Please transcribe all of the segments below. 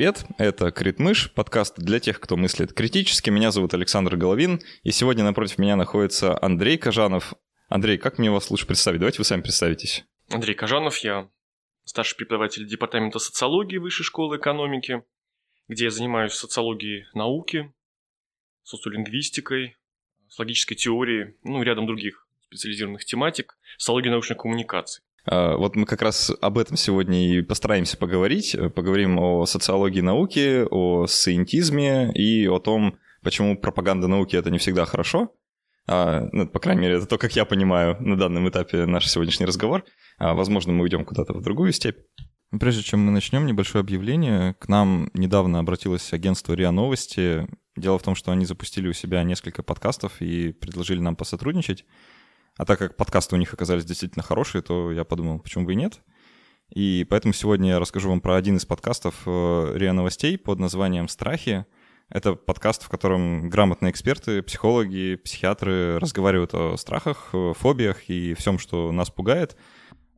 Привет, это Критмыш, подкаст для тех, кто мыслит критически. Меня зовут Александр Головин, и сегодня напротив меня находится Андрей Кожанов. Андрей, как мне вас лучше представить? Давайте вы сами представитесь. Андрей Кожанов, я старший преподаватель Департамента социологии Высшей школы экономики, где я занимаюсь социологией науки, социолингвистикой, с логической теорией, ну рядом других специализированных тематик, социологией научных коммуникаций. А, вот мы как раз об этом сегодня и постараемся поговорить. Поговорим о социологии науки, о сcientизме и о том, почему пропаганда науки это не всегда хорошо. А, ну, по крайней мере, это то, как я понимаю на данном этапе наш сегодняшний разговор. А, возможно, мы уйдем куда-то в другую степь. Прежде чем мы начнем, небольшое объявление. К нам недавно обратилось агентство РИА Новости. Дело в том, что они запустили у себя несколько подкастов и предложили нам посотрудничать. А так как подкасты у них оказались действительно хорошие, то я подумал, почему бы и нет. И поэтому сегодня я расскажу вам про один из подкастов э, РИА Новостей под названием «Страхи». Это подкаст, в котором грамотные эксперты, психологи, психиатры разговаривают о страхах, фобиях и всем, что нас пугает.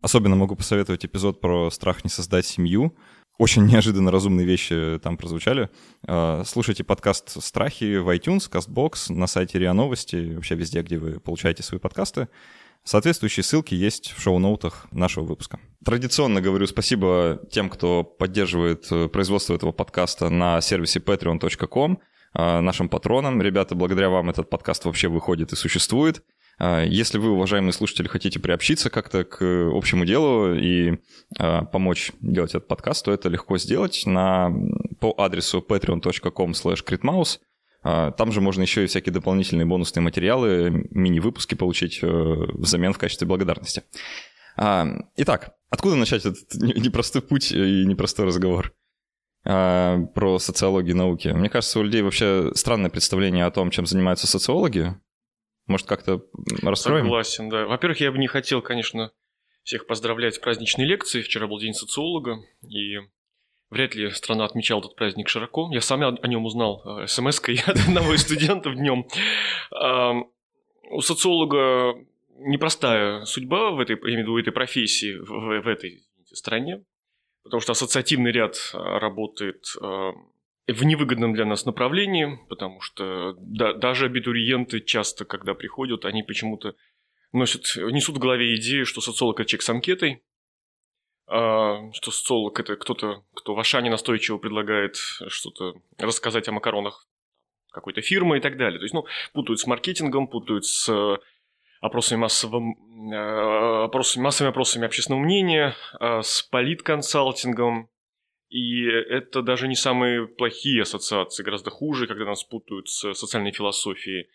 Особенно могу посоветовать эпизод про страх не создать семью — очень неожиданно разумные вещи там прозвучали. А, слушайте подкаст «Страхи» в iTunes, CastBox, на сайте РИА Новости, вообще везде, где вы получаете свои подкасты. Соответствующие ссылки есть в шоу-ноутах нашего выпуска. Традиционно говорю спасибо тем, кто поддерживает э, производство этого подкаста на сервисе patreon.com, нашим патронам. Ребята, благодаря вам этот подкаст вообще выходит и существует. А, если вы, уважаемые слушатели, хотите приобщиться как-то к общему делу и а, помочь делать этот подкаст, то это легко сделать на, по адресу patreon.com slash а, Там же можно еще и всякие дополнительные бонусные материалы, мини-выпуски получить э, взамен в качестве благодарности. Итак, откуда начать этот непростой путь и непростой разговор? про социологию науки. Мне кажется, у людей вообще странное представление о том, чем занимаются социологи. Может, как-то расстроим? Согласен, да. Во-первых, я бы не хотел, конечно, всех поздравлять с праздничной лекцией. Вчера был День социолога, и вряд ли страна отмечала этот праздник широко. Я сам о нем узнал э, смс-кой от одного из студентов днем. У социолога непростая судьба в этой, я имею в виду, этой профессии, в, в этой стране, потому что ассоциативный ряд э, работает в невыгодном для нас направлении, потому что да, даже абитуриенты часто, когда приходят, они почему-то носят, несут в голове идею, что социолог – это человек с анкетой, а, что социолог – это кто-то, кто в Ашане настойчиво предлагает что-то рассказать о макаронах какой-то фирмы и так далее. То есть, ну, путают с маркетингом, путают с опросами массовым, э, опросами, массовыми опросами общественного мнения, э, с политконсалтингом, и это даже не самые плохие ассоциации, гораздо хуже, когда нас путают с социальной философией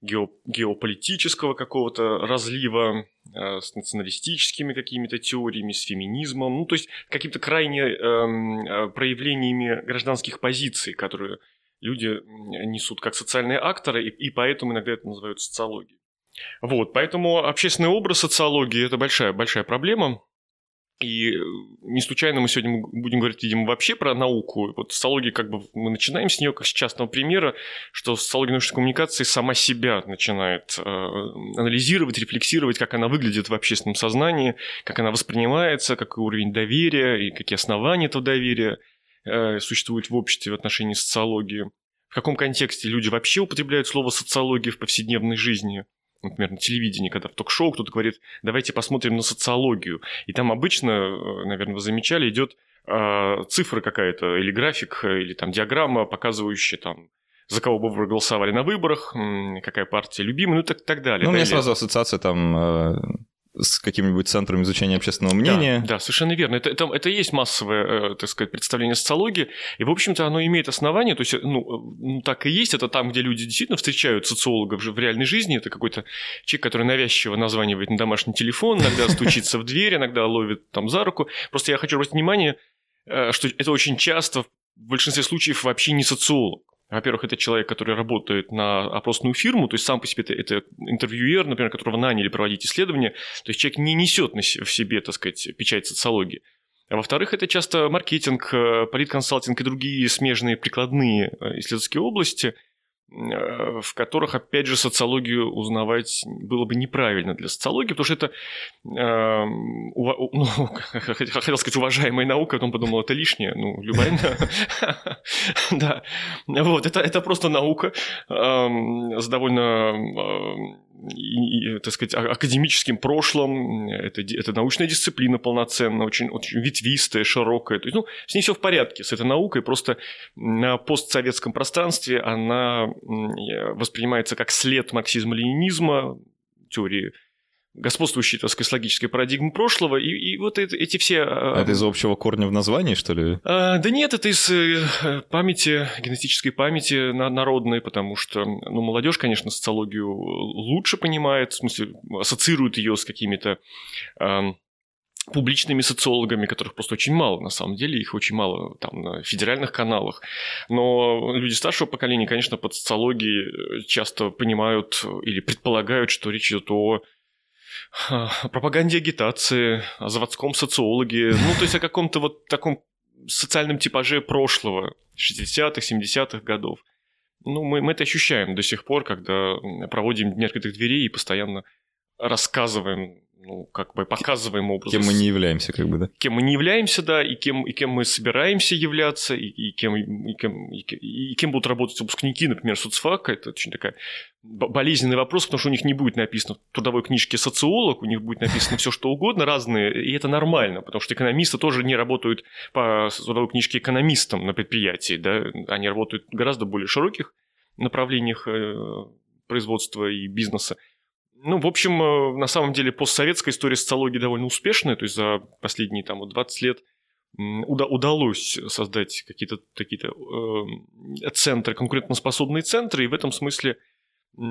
гео, геополитического какого-то разлива, э, с националистическими какими-то теориями, с феминизмом, ну, то есть какими-то крайне эм, э, проявлениями гражданских позиций, которые люди несут как социальные акторы, и, и поэтому иногда это называют социологией. Вот, поэтому общественный образ социологии – это большая, большая проблема, и э, не случайно мы сегодня будем говорить, видимо, вообще про науку. Вот социология, как бы мы начинаем с нее как с частного примера, что социология научной коммуникации сама себя начинает э, анализировать, рефлексировать, как она выглядит в общественном сознании, как она воспринимается, какой уровень доверия и какие основания этого доверия э, существуют в обществе в отношении социологии. В каком контексте люди вообще употребляют слово социология в повседневной жизни – например, на телевидении, когда в ток-шоу кто-то говорит, давайте посмотрим на социологию. И там обычно, э, наверное, вы замечали, идет э, цифра какая-то, или график, или там диаграмма, показывающая там за кого бы вы голосовали на выборах, какая партия любимая, ну так, так далее. Ну, у меня сразу ассоциация там э, с каким-нибудь центром изучения общественного мнения. Да, да совершенно верно. Это, это, это есть массовое, э, так сказать, представление социологии, и, в общем-то, оно имеет основание, то есть, ну, э, ну, так и есть, это там, где люди действительно встречают социологов в реальной жизни, это какой-то человек, который навязчиво названивает на домашний телефон, иногда стучится в дверь, иногда ловит там за руку. Просто я хочу обратить внимание, э, что это очень часто, в большинстве случаев, вообще не социолог. Во-первых, это человек, который работает на опросную фирму, то есть сам по себе это, это интервьюер, например, которого наняли проводить исследования, то есть человек не несет в себе, так сказать, печать социологии. А во-вторых, это часто маркетинг, э, политконсалтинг и другие смежные прикладные э, исследовательские области, в которых, опять же, социологию узнавать было бы неправильно для социологии, потому что это, э, ува, ну, хотел сказать, уважаемая наука, а потом подумал, это лишнее, ну, любая, да, вот, это, просто наука э, с довольно э, и, так сказать, а, академическим прошлым. Это, это научная дисциплина полноценная, очень, очень ветвистая, широкая. То есть, ну, с ней все в порядке, с этой наукой. Просто на постсоветском пространстве она воспринимается как след марксизма-ленинизма, теории господствующей, так сказать, логической парадигмы прошлого, и, и вот это, эти все... А это из общего корня в названии, что ли? А, да нет, это из э, памяти, генетической памяти народной, потому что, ну, молодежь, конечно, социологию лучше понимает, в смысле, ассоциирует ее с какими-то а, публичными социологами, которых просто очень мало, на самом деле, их очень мало там на федеральных каналах. Но люди старшего поколения, конечно, под социологией часто понимают или предполагают, что речь идет о пропаганде агитации, о заводском социологе, ну, то есть о каком-то вот таком социальном типаже прошлого, 60-х, 70-х годов. Ну, мы, мы это ощущаем до сих пор, когда проводим дни открытых дверей и постоянно рассказываем ну, как бы показываем образ. Кем мы не являемся, как бы, да? Кем мы не являемся, да, и кем, и кем мы собираемся являться, и, и, кем, и, кем, и, и кем будут работать выпускники, например, соцфака. Это очень такая болезненный вопрос, потому что у них не будет написано в трудовой книжке социолог, у них будет написано все что угодно, разные, и это нормально, потому что экономисты тоже не работают по трудовой книжке экономистам на предприятии, да, они работают в гораздо более широких направлениях э, производства и бизнеса. Ну, в общем, э, на самом деле постсоветская история социологии довольно успешная, то есть за последние там, 20 лет уда- удалось создать какие-то такие э, центры, конкурентоспособные центры, и в этом смысле э,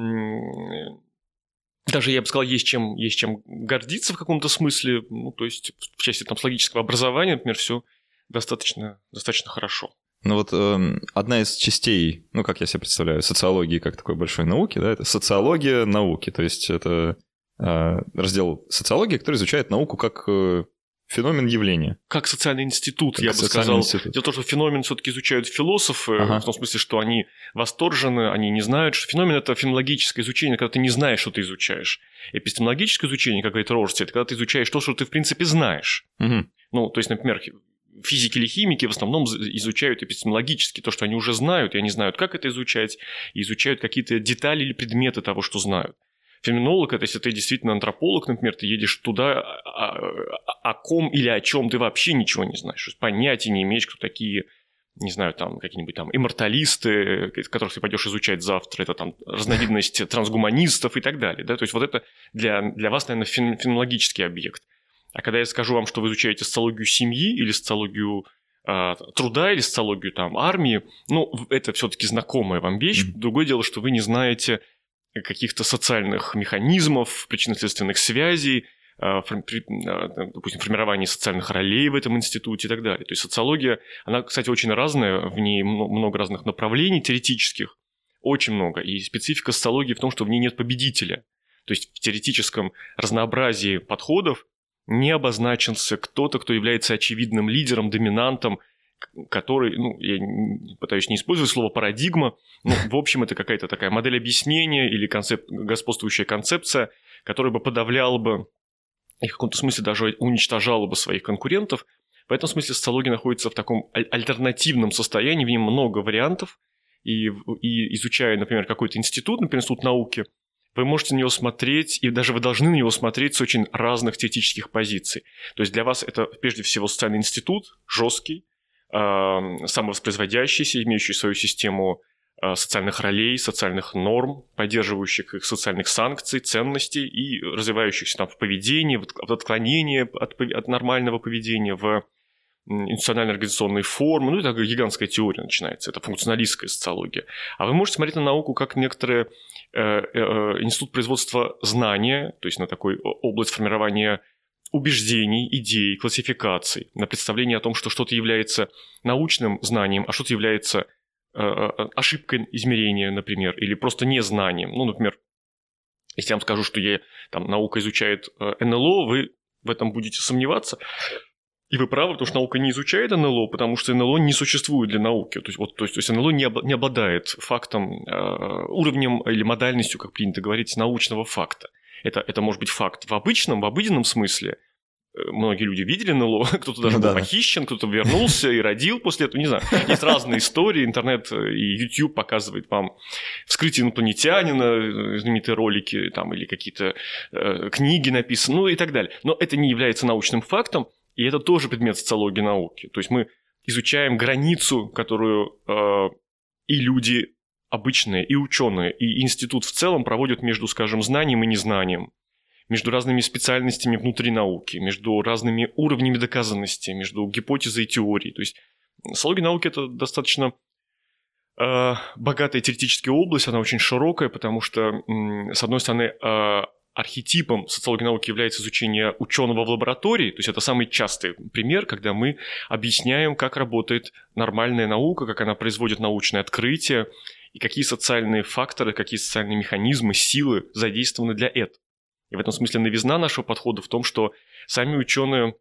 даже, я бы сказал, есть чем, есть чем гордиться в каком-то смысле, ну, то есть в части там, логического образования, например, все достаточно, достаточно хорошо. Ну вот э, одна из частей, ну как я себе представляю, социологии как такой большой науки, да, это социология науки, то есть это э, раздел социологии, который изучает науку как э, феномен явления. Как социальный институт, как я бы сказал. Институт. Дело в том, что феномен все-таки изучают философы, ага. в том смысле, что они восторжены, они не знают, что феномен это фенологическое изучение, когда ты не знаешь, что ты изучаешь. Эпистемологическое изучение, как говорит Рорти, это когда ты изучаешь то, что ты в принципе знаешь. Угу. Ну, то есть, например, физики или химики в основном изучают эпистемологически то, что они уже знают, и они знают, как это изучать, и изучают какие-то детали или предметы того, что знают. Феноменолог – это если ты действительно антрополог, например, ты едешь туда, о, а, а, о ком или о чем ты вообще ничего не знаешь, понятия не имеешь, кто такие не знаю, там какие-нибудь там имморталисты, которых ты пойдешь изучать завтра, это там разновидность трансгуманистов и так далее. Да? То есть вот это для, для вас, наверное, фен, фенологический объект. А когда я скажу вам, что вы изучаете социологию семьи или социологию э, труда или социологию там армии, ну, это все-таки знакомая вам вещь. Mm-hmm. Другое дело, что вы не знаете каких-то социальных механизмов, причинно-следственных связей, э, допустим, формирования социальных ролей в этом институте и так далее. То есть социология, она, кстати, очень разная, в ней много разных направлений теоретических, очень много. И специфика социологии в том, что в ней нет победителя. То есть в теоретическом разнообразии подходов не обозначился кто-то, кто является очевидным лидером, доминантом, который, ну, я пытаюсь не использовать слово парадигма, но, в общем, это какая-то такая модель объяснения или концеп... господствующая концепция, которая бы подавляла бы и в каком-то смысле даже уничтожала бы своих конкурентов. В этом смысле социология находится в таком альтернативном состоянии, в нем много вариантов, и, и изучая, например, какой-то институт, например, институт науки, вы можете на него смотреть, и даже вы должны на него смотреть с очень разных теоретических позиций. То есть для вас это прежде всего социальный институт, жесткий, самовоспроизводящийся, имеющий свою систему а, социальных ролей, социальных норм, поддерживающих их социальных санкций, ценностей и развивающихся там в поведении, в отклонении от, от нормального поведения, в институционально-организационные формы, ну, это гигантская теория начинается, это функционалистская социология. А вы можете смотреть на науку как некоторые э, э, э, институт производства знания, то есть на такой область формирования убеждений, идей, классификаций, на представление о том, что что-то является научным знанием, а что-то является э, э, ошибкой измерения, например, или просто незнанием. Ну, например, если я вам скажу, что я, там, наука изучает э, НЛО, вы в этом будете сомневаться, И вы правы, потому что наука не изучает НЛО, потому что НЛО не существует для науки. То есть, вот, то есть, то есть НЛО не, об, не обладает фактом, э, уровнем или модальностью, как принято говорить, научного факта. Это, это может быть факт в обычном, в обыденном смысле, многие люди видели НЛО, кто-то даже ну, был да. похищен, кто-то вернулся и родил после этого, не знаю. Есть разные истории, интернет и YouTube показывает вам вскрытие инопланетянина, знаменитые ролики там, или какие-то э, книги написаны, ну и так далее. Но это не является научным фактом, и это тоже предмет социологии науки. То есть мы изучаем границу, которую э, и люди обычные, и ученые, и институт в целом проводят между, скажем, знанием и незнанием между разными специальностями внутри науки, между разными уровнями доказанности, между гипотезой и теорией. То есть социология науки – это достаточно э, богатая теоретическая область, она очень широкая, потому что, с одной стороны, э, архетипом социологии науки является изучение ученого в лаборатории, то есть это самый частый пример, когда мы объясняем, как работает нормальная наука, как она производит научное открытие, и какие социальные факторы, какие социальные механизмы, силы задействованы для этого. И в этом смысле новизна нашего подхода в том, что сами ученые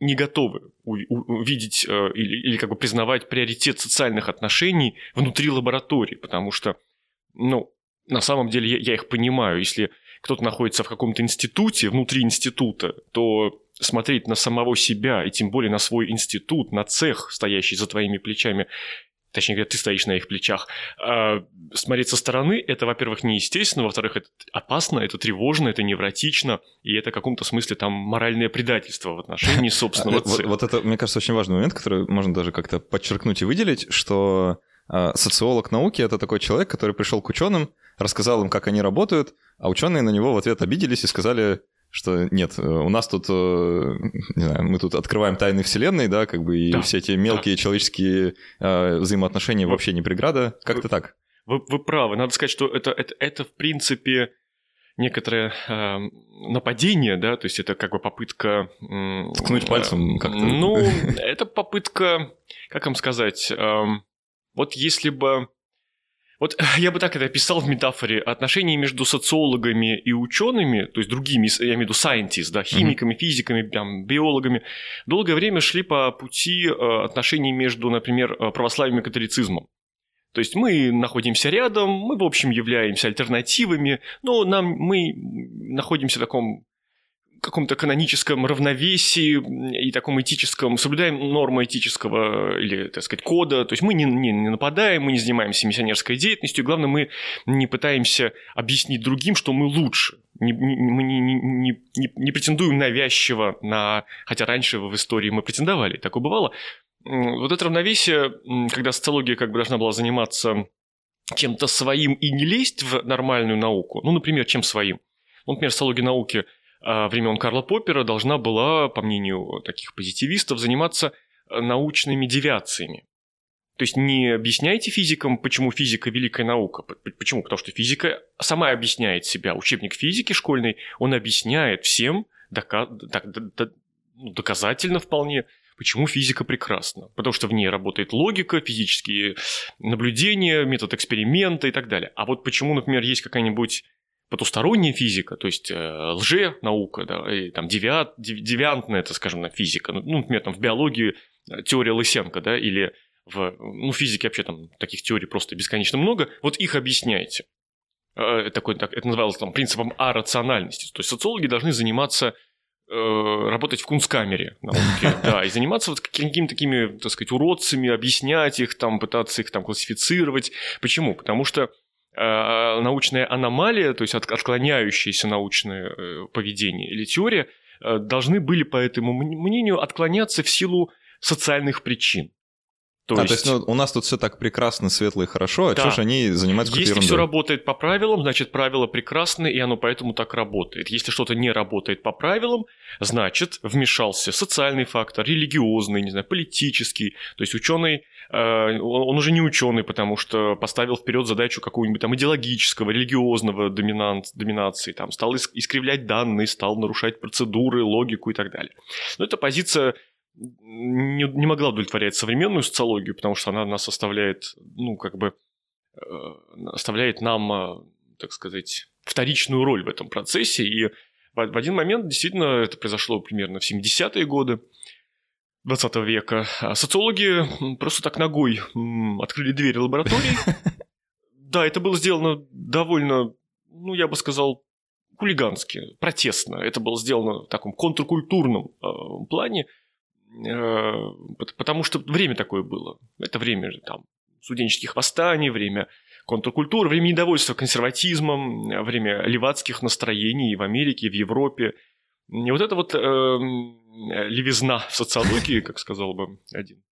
не готовы увидеть э, или, или как бы признавать приоритет социальных отношений внутри лаборатории, потому что, ну, на самом деле я, я их понимаю, если кто-то находится в каком-то институте, внутри института, то смотреть на самого себя, и тем более на свой институт, на цех, стоящий за твоими плечами, точнее говоря, ты стоишь на их плечах. А смотреть со стороны – это, во-первых, неестественно, во-вторых, это опасно, это тревожно, это невротично, и это в каком-то смысле там моральное предательство в отношении собственного вот, вот это, мне кажется, очень важный момент, который можно даже как-то подчеркнуть и выделить, что а, социолог науки – это такой человек, который пришел к ученым, рассказал им, как они работают, а ученые на него в ответ обиделись и сказали, что нет, э, у нас тут, э, не знаю, мы тут открываем тайны Вселенной, да, как бы, и да, все эти мелкие да. человеческие э, взаимоотношения вы, вообще не преграда. Как-то так. Вы, вы правы. Надо сказать, что это, это, это в принципе, некоторое э, нападение, да, то есть это как бы попытка... Э, Ткнуть пальцем как-то. Ну, это попытка, как вам сказать, э, вот если бы вот я бы так это описал в метафоре отношения между социологами и учеными, то есть другими, я имею в виду scientists, да, химиками, mm-hmm. физиками, там, биологами, долгое время шли по пути э, отношений между, например, э, православием и католицизмом. То есть мы находимся рядом, мы, в общем, являемся альтернативами, но нам, мы находимся в таком каком-то каноническом равновесии и таком этическом, соблюдаем нормы этического или, так сказать, кода. То есть мы не, не, не нападаем, мы не занимаемся миссионерской деятельностью, главное, мы не пытаемся объяснить другим, что мы лучше. Не, не, мы не, не, не, не претендуем навязчиво на... Хотя раньше в истории мы претендовали, такое бывало. Вот это равновесие, когда социология как бы должна была заниматься чем-то своим и не лезть в нормальную науку, ну, например, чем своим. Ну, например, социология науки – времен Карла Поппера должна была, по мнению таких позитивистов, заниматься э, научными девиациями. То есть не объясняйте физикам, почему физика великая наука. Почему? Потому что физика сама объясняет себя. Учебник физики школьный, он объясняет всем ну, доказательно вполне, почему физика прекрасна. Потому что в ней работает логика, физические наблюдения, метод эксперимента и так далее. А вот почему, например, есть какая-нибудь потусторонняя физика, то есть э, лже-наука, да, и там девиат, девиантная, это, скажем, физика, ну, например, там в биологии э, теория Лысенко, да, или в ну, физике вообще там таких теорий просто бесконечно много, вот их объясняете. Э, такой, так, это называлось там принципом арациональности. То есть социологи должны заниматься э, работать в кунсткамере науки, да, и заниматься вот какими-то такими, так сказать, уродцами, объяснять их, там, пытаться их там классифицировать. Почему? Потому что Э, научная аномалия, то есть отклоняющееся научное э, поведение или теория, э, должны были, по этому мнению, отклоняться в силу социальных причин. То, а, есть... то есть ну, у нас тут все так прекрасно, светло и хорошо, а да. что же они занимаются какой-то Если все работает по правилам, значит правило прекрасны, и оно поэтому так работает. Если что-то не работает по правилам, значит вмешался социальный фактор, религиозный, не знаю, политический. То есть ученый, э, он уже не ученый, потому что поставил вперед задачу какого-нибудь там идеологического, религиозного доминант, доминации, там, стал искривлять данные, стал нарушать процедуры, логику и так далее. Но эта позиция не, не могла удовлетворять современную социологию, потому что она нас оставляет, ну, как бы, э, оставляет нам, э, так сказать, вторичную роль в этом процессе, и в один момент действительно это произошло примерно в 70-е годы 20 века. А социологи просто так ногой открыли двери лаборатории. Да, это было сделано довольно, ну, я бы сказал, хулигански, протестно. Это было сделано в таком контркультурном э, плане, потому что время такое было. Это время там студенческих восстаний, время контркультуры, время недовольства консерватизмом, время левацких настроений в Америке, в Европе. И вот это вот э, левизна в социологии, как сказал бы один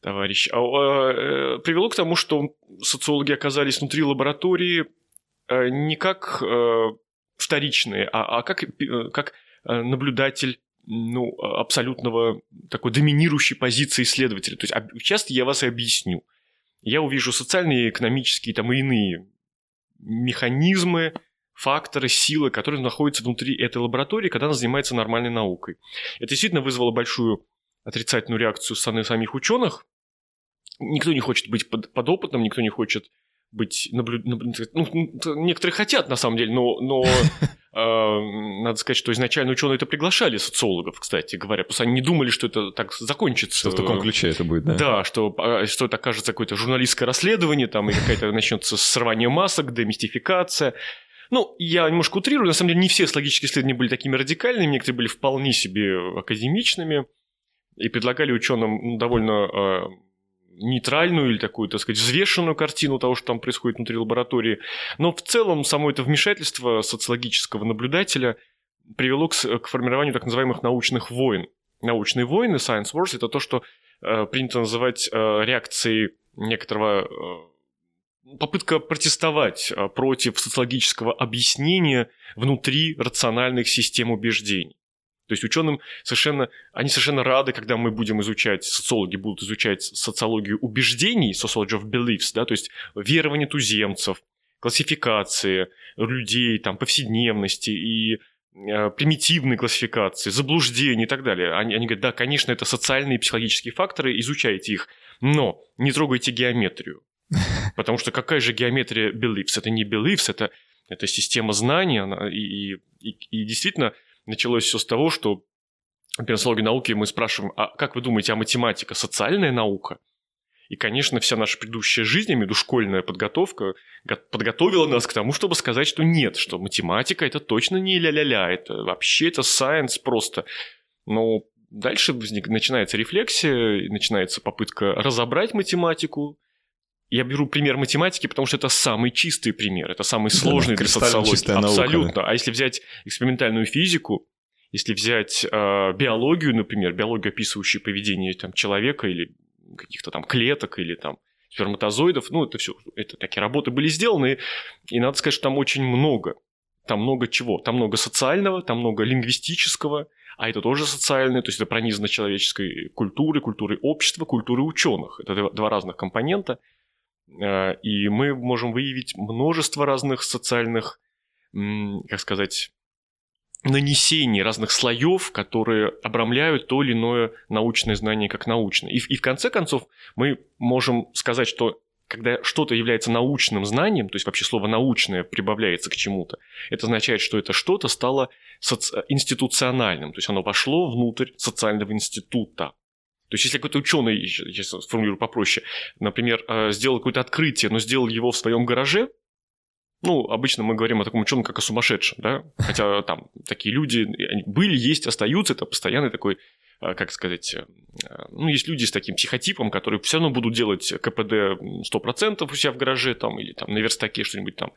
товарищ, а, э, привело к тому, что социологи оказались внутри лаборатории э, не как э, вторичные, а, а как, э, как э, наблюдатель ну, абсолютного такой доминирующей позиции исследователя. То есть часто я вас и объясню. Я увижу социальные, экономические там, и иные механизмы, факторы, силы, которые находятся внутри этой лаборатории, когда она занимается нормальной наукой. Это действительно вызвало большую отрицательную реакцию со стороны самих ученых. Никто не хочет быть под, подопытным, никто не хочет быть наблю... ну, некоторые хотят на самом деле, но, но э, надо сказать, что изначально ученые это приглашали социологов, кстати говоря, что они не думали, что это так закончится. Что в таком ключе это будет, да? Да, что, а, что это окажется какое-то журналистское расследование, там, и какая-то начнется срывание масок, демистификация. Ну, я немножко утрирую, на самом деле не все логические исследования были такими радикальными, некоторые были вполне себе академичными и предлагали ученым ну, довольно э, нейтральную или такую, так сказать, взвешенную картину того, что там происходит внутри лаборатории. Но в целом само это вмешательство социологического наблюдателя привело к, к формированию так называемых научных войн. Научные войны, science wars, это то, что э, принято называть э, реакцией некоторого э, попытка протестовать э, против социологического объяснения внутри рациональных систем убеждений. То есть ученым совершенно, они совершенно рады, когда мы будем изучать, социологи будут изучать социологию убеждений, sociology of beliefs, да, то есть верование туземцев, классификации людей, там, повседневности и э, примитивные классификации, заблуждения и так далее. Они, они говорят, да, конечно, это социальные и психологические факторы, изучайте их, но не трогайте геометрию. Потому что какая же геометрия beliefs? Это не beliefs, это, это система знаний, она, и, и, и действительно началось все с того, что в пенсологии науки мы спрашиваем, а как вы думаете, а математика социальная наука? И, конечно, вся наша предыдущая жизнь, медушкольная подготовка, подготовила нас к тому, чтобы сказать, что нет, что математика это точно не ля-ля-ля, это вообще это science просто. Но дальше возник, начинается рефлексия, начинается попытка разобрать математику. Я беру пример математики, потому что это самый чистый пример, это самый сложный да, для социологии. Абсолютно. Наука, да. А если взять экспериментальную физику, если взять э, биологию, например, биологию, описывающую поведение там, человека или каких-то там клеток или там сперматозоидов, ну, это все, это такие работы были сделаны, и надо сказать, что там очень много. Там много чего? Там много социального, там много лингвистического, а это тоже социальное, то есть это пронизано человеческой культурой, культурой общества, культурой ученых. Это два разных компонента – и мы можем выявить множество разных социальных, как сказать, нанесений разных слоев, которые обрамляют то или иное научное знание как научное. И, и в конце концов мы можем сказать, что когда что-то является научным знанием, то есть вообще слово научное прибавляется к чему-то, это означает, что это что-то стало соци- институциональным, то есть оно вошло внутрь социального института. То есть, если какой-то ученый, сейчас сформулирую попроще, например, э, сделал какое-то открытие, но сделал его в своем гараже, ну, обычно мы говорим о таком ученом, как о сумасшедшем, да, хотя там такие люди были, есть, остаются, это постоянный такой, э, как сказать, э, ну, есть люди с таким психотипом, которые все равно будут делать КПД 100% у себя в гараже, там, или там на верстаке что-нибудь там,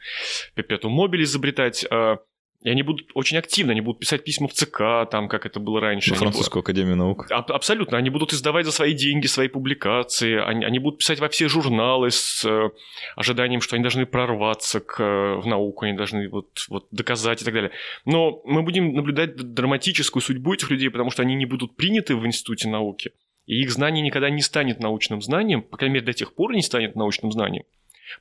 Пепету Мобиль изобретать, и они будут очень активно, они будут писать письма в ЦК, там, как это было раньше. Французскую будут... академию наук. А, абсолютно. Они будут издавать за свои деньги свои публикации, они, они будут писать во все журналы с э, ожиданием, что они должны прорваться к, э, в науку, они должны вот, вот доказать и так далее. Но мы будем наблюдать драматическую судьбу этих людей, потому что они не будут приняты в институте науки. И их знание никогда не станет научным знанием, по крайней мере, до тех пор не станет научным знанием,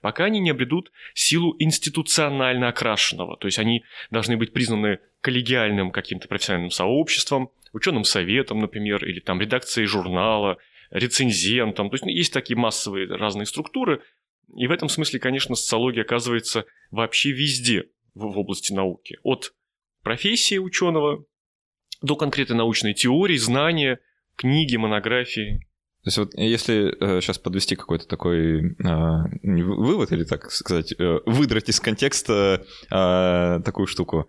пока они не обретут силу институционально окрашенного. То есть они должны быть признаны коллегиальным каким-то профессиональным сообществом, ученым советом, например, или там редакцией журнала, рецензентом. То есть ну, есть такие массовые разные структуры. И в этом смысле, конечно, социология оказывается вообще везде в, в области науки. От профессии ученого до конкретной научной теории, знания, книги, монографии. То есть вот если э, сейчас подвести какой-то такой э, вывод или так сказать, э, выдрать из контекста э, такую штуку,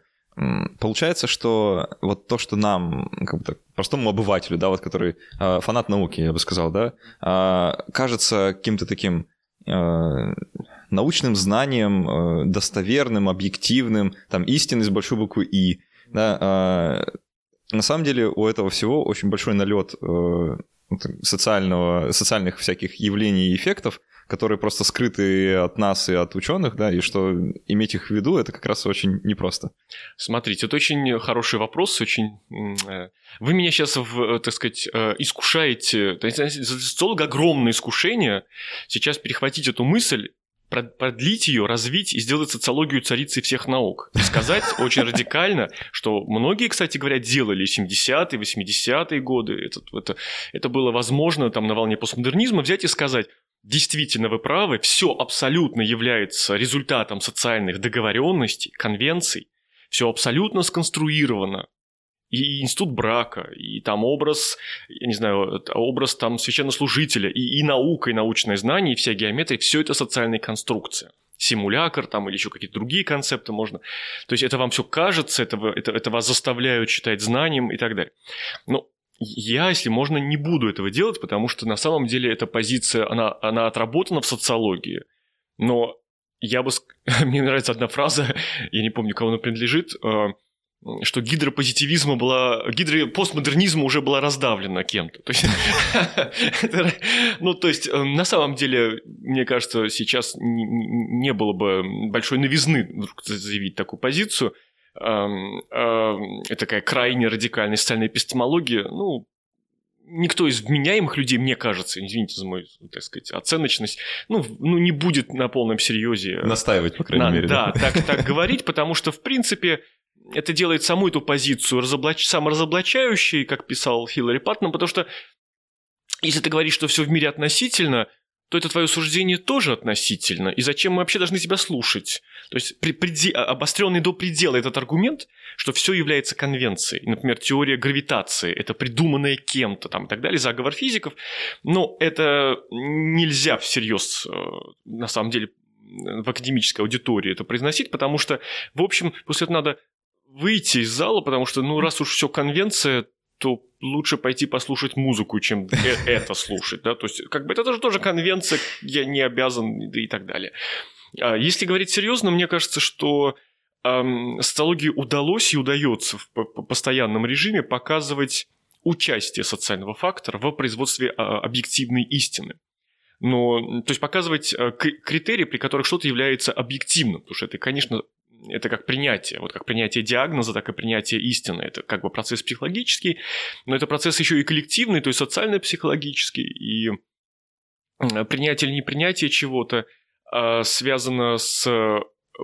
Получается, что вот то, что нам, как бы простому обывателю, да, вот который э, фанат науки, я бы сказал, да, э, кажется каким-то таким э, научным знанием, э, достоверным, объективным, там истинный с большой буквы И, да, э, на самом деле у этого всего очень большой налет э, социального, социальных всяких явлений и эффектов, которые просто скрыты от нас и от ученых, да, и что иметь их в виду, это как раз очень непросто. Смотрите, это очень хороший вопрос, очень... Э, вы меня сейчас, в, так сказать, э, искушаете, социолога огромное искушение сейчас перехватить эту мысль продлить ее, развить и сделать социологию царицей всех наук. И сказать очень радикально, что многие, кстати говоря, делали 70-е, 80-е годы. Это, это, это было возможно там на волне постмодернизма взять и сказать, Действительно, вы правы, все абсолютно является результатом социальных договоренностей, конвенций, все абсолютно сконструировано. И институт брака, и там образ, я не знаю, образ там священнослужителя, и, и наука, и научное знание, и вся геометрия, все это социальная конструкция симулятор там или еще какие-то другие концепты можно. То есть это вам все кажется, это, это, это вас заставляют считать знанием и так далее. Но я, если можно, не буду этого делать, потому что на самом деле эта позиция, она, она отработана в социологии. Но я бы... Мне нравится одна фраза, я не помню, кому она принадлежит, э, что гидропозитивизма была, гидропостмодернизма уже была раздавлена кем-то. То есть, ну, то есть, э, на самом деле, мне кажется, сейчас не было бы большой новизны вдруг заявить такую позицию – такая крайне радикальная социальная эпистемология, ну, никто из вменяемых людей, мне кажется, извините за мою, так сказать, оценочность, ну, ну не будет на полном серьезе... Настаивать, по крайней на, мере. Да, да. так, так говорить, потому что, в принципе, это делает саму эту позицию разоблач... саморазоблачающей, как писал Хиллари Паттон, потому что если ты говоришь, что все в мире относительно, то это твое суждение тоже относительно. И зачем мы вообще должны тебя слушать? То есть при, преде, а, обостренный до предела этот аргумент, что все является конвенцией. Например, теория гравитации – это придуманное кем-то там, и так далее, заговор физиков. Но это нельзя всерьез, э, на самом деле, в академической аудитории это произносить, потому что, в общем, после этого надо выйти из зала, потому что, ну, раз уж все конвенция, то лучше пойти послушать музыку, чем э, это слушать, да, то есть как бы это тоже тоже конвенция, я не обязан и так далее. А если говорить серьезно, мне кажется, что эм, социологии удалось и удается в постоянном режиме показывать участие социального фактора в производстве а, объективной истины. Но, то есть показывать э, критерии, при которых что-то является объективным, потому что это, конечно, это как принятие, вот как принятие диагноза, так и принятие истины. Это как бы процесс психологический, но это процесс еще и коллективный, то есть социально-психологический. И принятие или непринятие чего-то а, связано с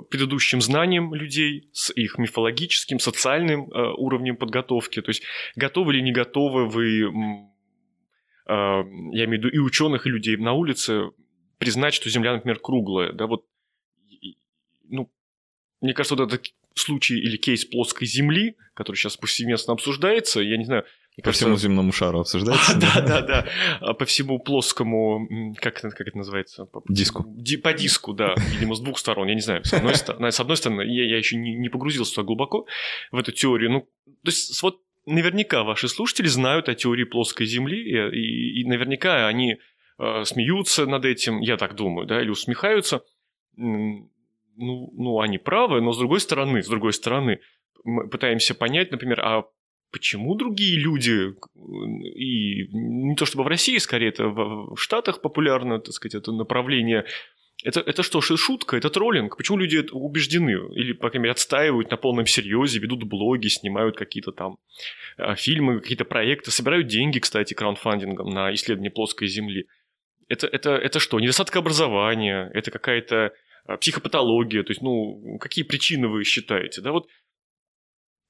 предыдущим знанием людей, с их мифологическим, социальным э, уровнем подготовки. То есть готовы или не готовы вы, э, я имею в виду и ученых, и людей на улице, признать, что Земля, например, круглая. Да, вот, ну, мне кажется, вот этот случай или кейс плоской Земли, который сейчас повсеместно обсуждается, я не знаю, по кажется... всему земному шару обсуждается? А, да, да, да. А по всему плоскому, как, это, как это называется? По, диску. Ди, по диску, да. Видимо, с двух сторон. Я не знаю. С одной, стороны, с одной стороны, я, я еще не, не погрузился туда глубоко, в эту теорию. Ну, то есть, вот наверняка ваши слушатели знают о теории плоской Земли, и, и, и наверняка они э, смеются над этим, я так думаю, да, или усмехаются ну, ну, они правы, но с другой стороны, с другой стороны, мы пытаемся понять, например, а почему другие люди, и не то чтобы в России, скорее, это в Штатах популярно, так сказать, это направление, это, это что, шутка, это троллинг? Почему люди убеждены или, по крайней мере, отстаивают на полном серьезе, ведут блоги, снимают какие-то там а, фильмы, какие-то проекты, собирают деньги, кстати, краундфандингом на исследование плоской Земли? Это, это, это что, недостаток образования? Это какая-то психопатология, то есть, ну, какие причины вы считаете, да, вот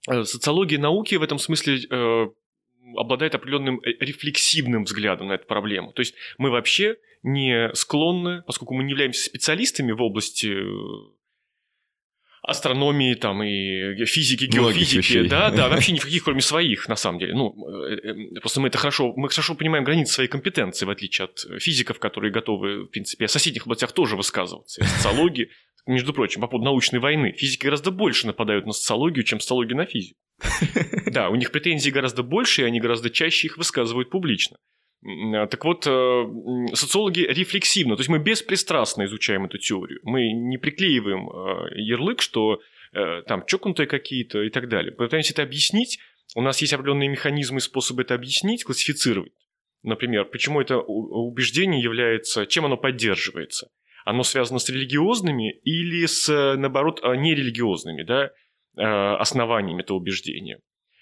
э, социология науки в этом смысле э, обладает определенным э, рефлексивным взглядом на эту проблему. То есть мы вообще не склонны, поскольку мы не являемся специалистами в области астрономии там и физики, геофизики, да, да, вообще никаких, кроме своих, на самом деле. Ну, э, просто мы это хорошо, мы хорошо понимаем границы своей компетенции, в отличие от физиков, которые готовы, в принципе, о соседних областях тоже высказываться, и социологии. Между прочим, по поводу научной войны. Физики гораздо больше нападают на социологию, чем социология на физику. Да, у них претензий гораздо больше, и они гораздо чаще их высказывают публично. А, так вот, э, социологи рефлексивно, то есть мы беспристрастно изучаем эту теорию. Мы не приклеиваем э, ярлык, что э, там чокнутые какие-то и так далее. Пытаемся это объяснить. У нас есть определенные механизмы и способы это объяснить, классифицировать. Например, почему это убеждение является, чем оно поддерживается. Оно связано с религиозными или с, наоборот, нерелигиозными да, основаниями этого убеждения.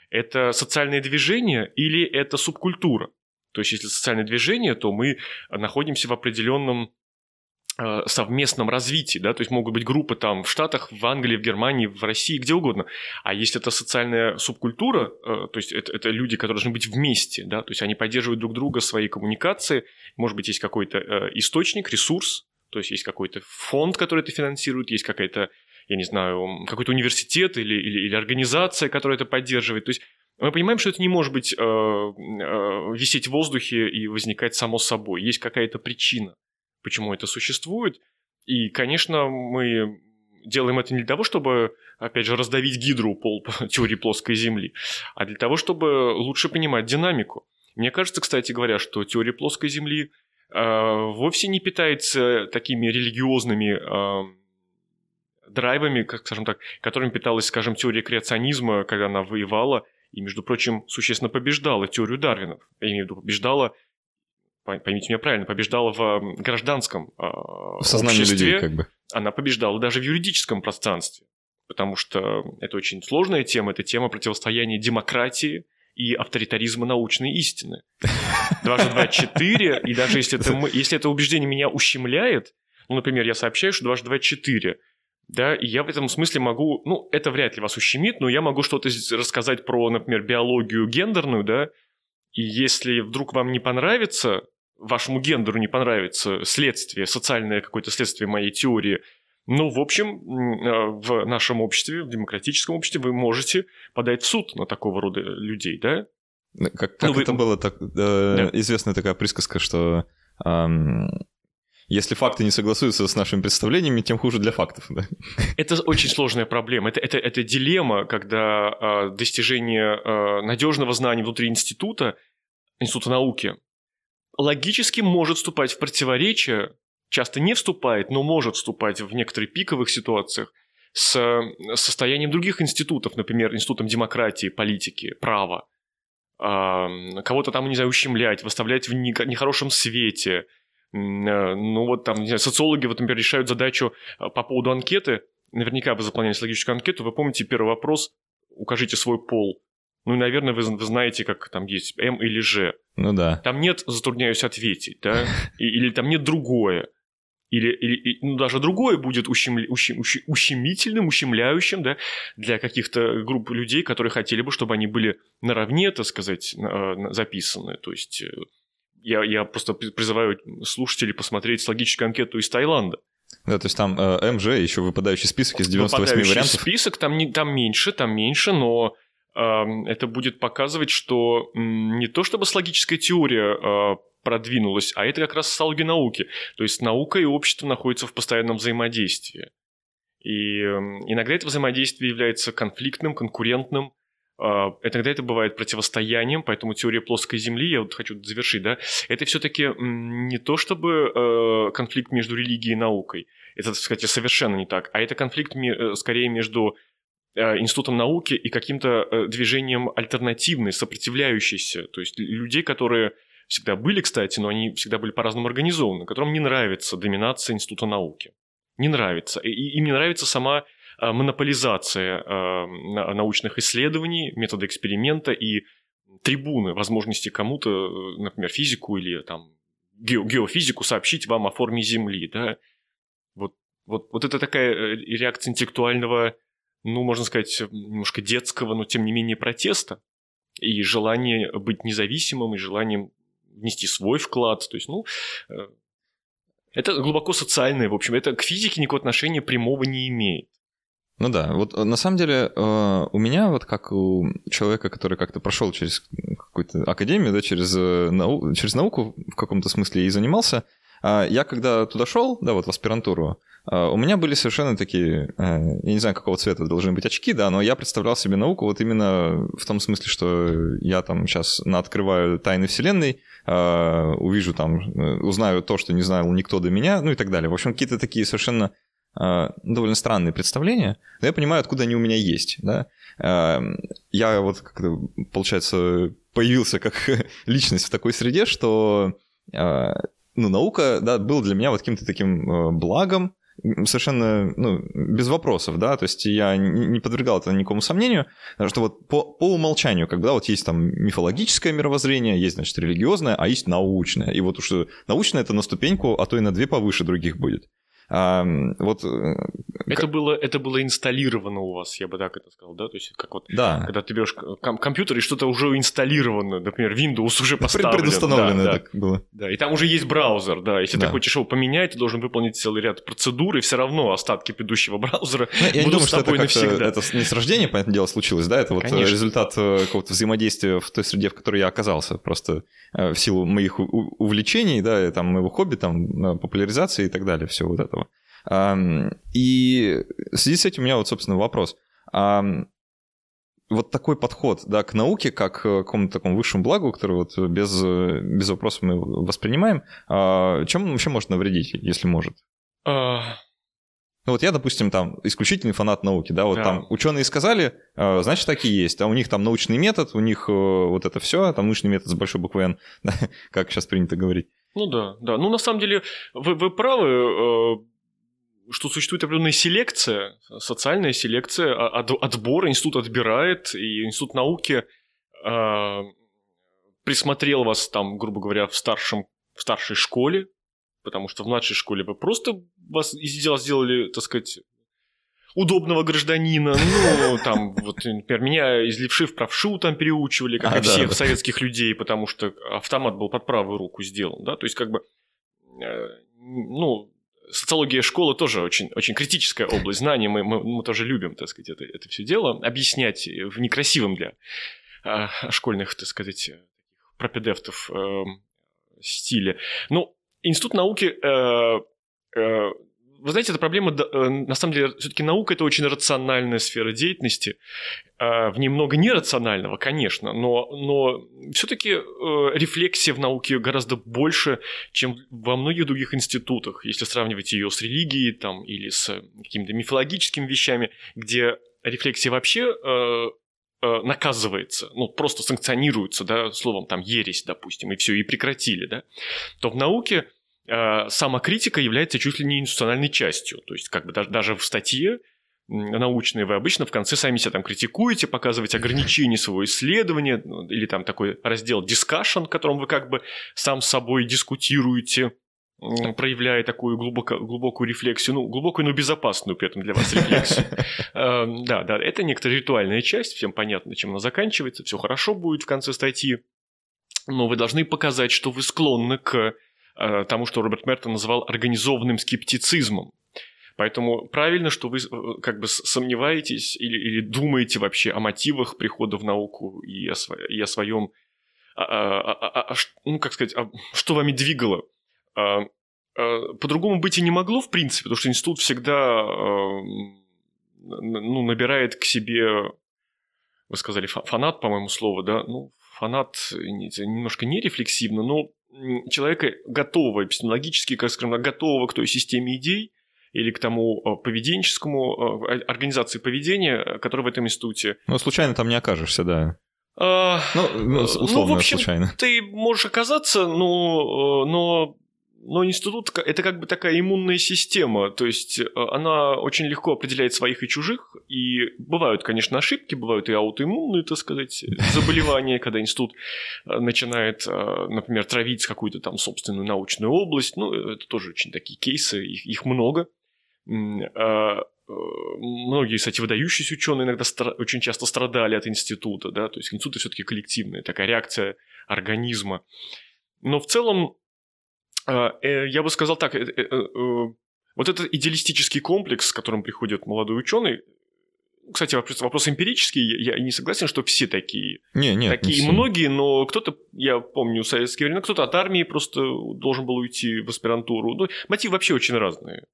Это социальное движение или это субкультура? То есть, если социальное движение, то мы находимся в определенном э, совместном развитии, да, то есть могут быть группы там в Штатах, в Англии, в Германии, в России, где угодно. А если это социальная субкультура, э, то есть это, это люди, которые должны быть вместе, да, то есть они поддерживают друг друга своей коммуникации, может быть, есть какой-то э, источник, ресурс, то есть есть какой-то фонд, который это финансирует, есть какая-то, я не знаю, какой-то университет или, или, или организация, которая это поддерживает. То есть мы понимаем, что это не может быть э, э, висеть в воздухе и возникать само собой. Есть какая-то причина, почему это существует. И, конечно, мы делаем это не для того, чтобы, опять же, раздавить гидру пол теории плоской Земли, а для того, чтобы лучше понимать динамику. Мне кажется, кстати говоря, что теория плоской Земли э, вовсе не питается такими религиозными э, драйвами, как, скажем так, которыми питалась, скажем, теория креационизма, когда она воевала и, между прочим, существенно побеждала теорию Дарвина. Я имею в виду, побеждала, поймите меня правильно, побеждала в гражданском э, в сознании обществе. людей, как бы. Она побеждала даже в юридическом пространстве. Потому что это очень сложная тема, это тема противостояния демократии и авторитаризма научной истины. Дважды два – четыре, и даже если это, если это убеждение меня ущемляет, ну, например, я сообщаю, что дважды два – четыре – да, и я в этом смысле могу, ну, это вряд ли вас ущемит, но я могу что-то рассказать про, например, биологию гендерную, да, и если вдруг вам не понравится, вашему гендеру не понравится следствие, социальное какое-то следствие моей теории, ну, в общем, э, в нашем обществе, в демократическом обществе вы можете подать в суд на такого рода людей, да? Как, как ну, это вы... было так, э, да. известная такая присказка, что эм, если факты не согласуются с нашими представлениями, тем хуже для фактов. Да? Это очень сложная проблема. Это, это, это дилемма, когда э, достижение э, надежного знания внутри института, института науки, логически может вступать в противоречие, часто не вступает, но может вступать в некоторых пиковых ситуациях с состоянием других институтов, например, институтом демократии, политики, права. Э, кого-то там, не знаю, ущемлять, выставлять в нехорошем свете – Э, ну вот там, не знаю, социологи, вот, например, решают задачу э, по поводу анкеты. Наверняка вы заполняли социологическую анкету, вы помните первый вопрос, укажите свой пол. Ну и, наверное, вы, вы знаете, как там есть М или Ж. Ну да. Там нет «затрудняюсь ответить», да? И, или там нет «другое». Или, или ну, даже другое будет ущем, ущем, ущемительным, ущемляющим да, для каких-то групп людей, которые хотели бы, чтобы они были наравне, так сказать, записаны. То есть э, я, я просто призываю слушателей посмотреть логическую анкету из Таиланда. Да, то есть там э, МЖ, еще выпадающий список из 98 выпадающий вариантов. список, там, не, там меньше, там меньше, но э, это будет показывать, что э, не то чтобы с логической теория э, продвинулась, а это как раз социология науки. То есть наука и общество находятся в постоянном взаимодействии. И э, иногда это взаимодействие является конфликтным, конкурентным, иногда это бывает противостоянием, поэтому теория плоской Земли, я вот хочу завершить, да, это все-таки не то чтобы э, конфликт между религией и наукой, это, кстати, совершенно не так, а это конфликт э, скорее между э, институтом науки и каким-то движением альтернативной, сопротивляющейся, то есть людей, которые всегда были, кстати, но они всегда были по-разному организованы, которым не нравится доминация института науки. Не нравится. И им не нравится сама монополизация э, научных исследований, метода эксперимента и трибуны, возможности кому-то, э, например, физику или там геофизику сообщить вам о форме Земли, да, вот, вот, вот это такая реакция интеллектуального, ну, можно сказать, немножко детского, но тем не менее протеста, и желание быть независимым, и желанием внести свой вклад, то есть, ну, это глубоко социальное, в общем, это к физике никакого отношения прямого не имеет. Ну да, вот э, на самом деле э, у меня вот как у человека, который как-то прошел через какую-то академию, да, через, э, нау... через науку в каком-то смысле и занимался, а я когда туда шел, да, вот в аспирантуру, у меня были совершенно такие, я не знаю, какого цвета должны быть очки, да, но я представлял себе науку вот именно в том смысле, что я там сейчас открываю тайны Вселенной, увижу там, узнаю то, что не знал никто до меня, ну и так далее. В общем, какие-то такие совершенно довольно странные представления, но я понимаю, откуда они у меня есть. Да? А, я вот, получается, появился как личность в такой среде, что а, ну, наука да, была для меня вот каким-то таким благом, совершенно ну, без вопросов, да, то есть я не подвергал это никакому сомнению, что вот по, по умолчанию, когда вот есть там мифологическое мировоззрение, есть, значит, религиозное, а есть научное, и вот уж научное это на ступеньку, а то и на две повыше других будет. А, вот... Э, это было, это было инсталлировано у вас, я бы так это сказал, да? То есть как вот, да. когда ты берешь ком- компьютер и что-то уже инсталлировано, например, Windows уже поставлен. Предустановлено да, так да. было. Да, и там уже есть браузер, да. Если да. ты хочешь его поменять, ты должен выполнить целый ряд процедур, и все равно остатки предыдущего браузера ну, я будут не думаю, с тобой что это навсегда. Это не с рождения, понятное дело, случилось, да? Это вот э, Конечно. результат э, какого-то взаимодействия в той среде, в которой я оказался. Просто в силу моих увлечений, да, там, моего хобби, там, популяризации и так далее, всего вот этого. И в связи с этим у меня вот, собственно, вопрос. Вот такой подход да, к науке, как к какому-то такому высшему благу, который вот без, без вопросов мы воспринимаем, а, чем он вообще может навредить, если может? А... Ну вот я, допустим, там исключительный фанат науки, да, вот да. там ученые сказали, а, значит так и есть, а у них там научный метод, у них э, вот это все, там научный метод с большой буквы N, как сейчас принято говорить. Ну да, да, ну на самом деле вы, вы правы, э, что существует определенная селекция, социальная селекция, а, отбор, институт отбирает, и институт науки э, присмотрел вас там, грубо говоря, в, старшем, в старшей школе, потому что в младшей школе вы просто вас из дела сделали, так сказать, удобного гражданина. Ну, там, вот, например, меня из левши в правшу там переучивали, как а, и всех да. советских людей, потому что автомат был под правую руку сделан, да, то есть как бы, э, ну, социология школы тоже очень, очень критическая область знаний. Мы, мы, мы тоже любим, так сказать, это, это все дело. Объяснять в некрасивом для э, школьных, так сказать, пропедевтов э, стиле. Ну, Институт науки э, э, вы знаете, эта проблема, э, на самом деле, все-таки наука – это очень рациональная сфера деятельности. А, в ней много нерационального, конечно, но, но все-таки э, рефлексия в науке гораздо больше, чем во многих других институтах, если сравнивать ее с религией там, или с какими-то мифологическими вещами, где рефлексия вообще э, наказывается, ну, просто санкционируется, да, словом, там, ересь, допустим, и все, и прекратили, да, то в науке э, самокритика является чуть ли не институциональной частью. То есть, как бы даже, в статье научной вы обычно в конце сами себя там критикуете, показываете ограничения своего исследования, ну, или там такой раздел discussion, в котором вы как бы сам с собой дискутируете, проявляя такую глубоко, глубокую рефлексию, ну, глубокую, но безопасную при этом для вас рефлексию. Эм, да, да, это некоторая ритуальная часть, всем понятно, чем она заканчивается, все хорошо будет в конце статьи, но вы должны показать, что вы склонны к Э, тому, что Роберт Мертон называл организованным скептицизмом. Поэтому правильно, что вы э, как бы сомневаетесь или, или думаете вообще о мотивах прихода в науку и о, сво, и о своем, а, а, а, а, ну, как сказать, а, что вами двигало. А, а, по-другому быть и не могло, в принципе, потому что институт всегда а, ну, набирает к себе, вы сказали, фанат, по-моему, слово, да, ну, фанат немножко нерефлексивно, но человека готового эпистемологически, как скажем, готового к той системе идей или к тому э, поведенческому, э, организации поведения, которая в этом институте. Ну, случайно там не окажешься, да. А, ну, ну, условно, ну, в общем, случайно. Ты можешь оказаться, но, э, но но институт – это как бы такая иммунная система, то есть э, она очень легко определяет своих и чужих, и бывают, конечно, ошибки, бывают и аутоиммунные, так сказать, заболевания, когда институт э, начинает, э, например, травить какую-то там собственную научную область, ну, это тоже очень такие кейсы, их, их много. А, многие, кстати, выдающиеся ученые иногда очень часто страдали от института, да, то есть институт все-таки коллективная такая реакция организма. Но в целом я бы сказал так, э, э, вот этот идеалистический комплекс, с которым приходит молодой ученый, кстати, вопрос, вопрос эмпирический, я не согласен, что все такие. Не, нет, такие не многие, но кто-то, я помню, в советские времена, кто-то от армии просто должен был уйти в аспирантуру. Ну, мотивы вообще очень разные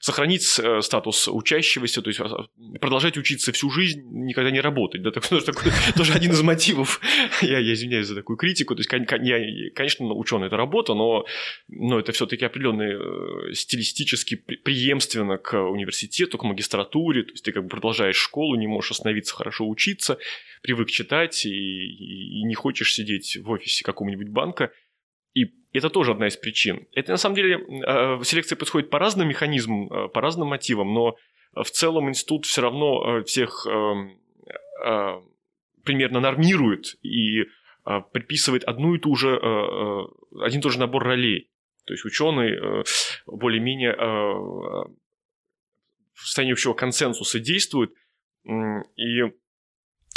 сохранить э, статус учащегося, то есть а, продолжать учиться всю жизнь, никогда не работать. Да, такой, такой, тоже один из мотивов. Я, я извиняюсь за такую критику. То есть, я, конечно, ученый это работа, но, но это все-таки определенный э, стилистически преемственно к университету, к магистратуре. То есть ты как бы продолжаешь школу, не можешь остановиться хорошо учиться, привык читать и, и, и не хочешь сидеть в офисе какого-нибудь банка. И это тоже одна из причин. Это на самом деле э, селекция происходит по разным механизмам, э, по разным мотивам, но в целом институт все равно э, всех примерно нормирует и приписывает одну и ту же, один и тот же набор ролей. То есть ученый более-менее в состоянии общего консенсуса действует, и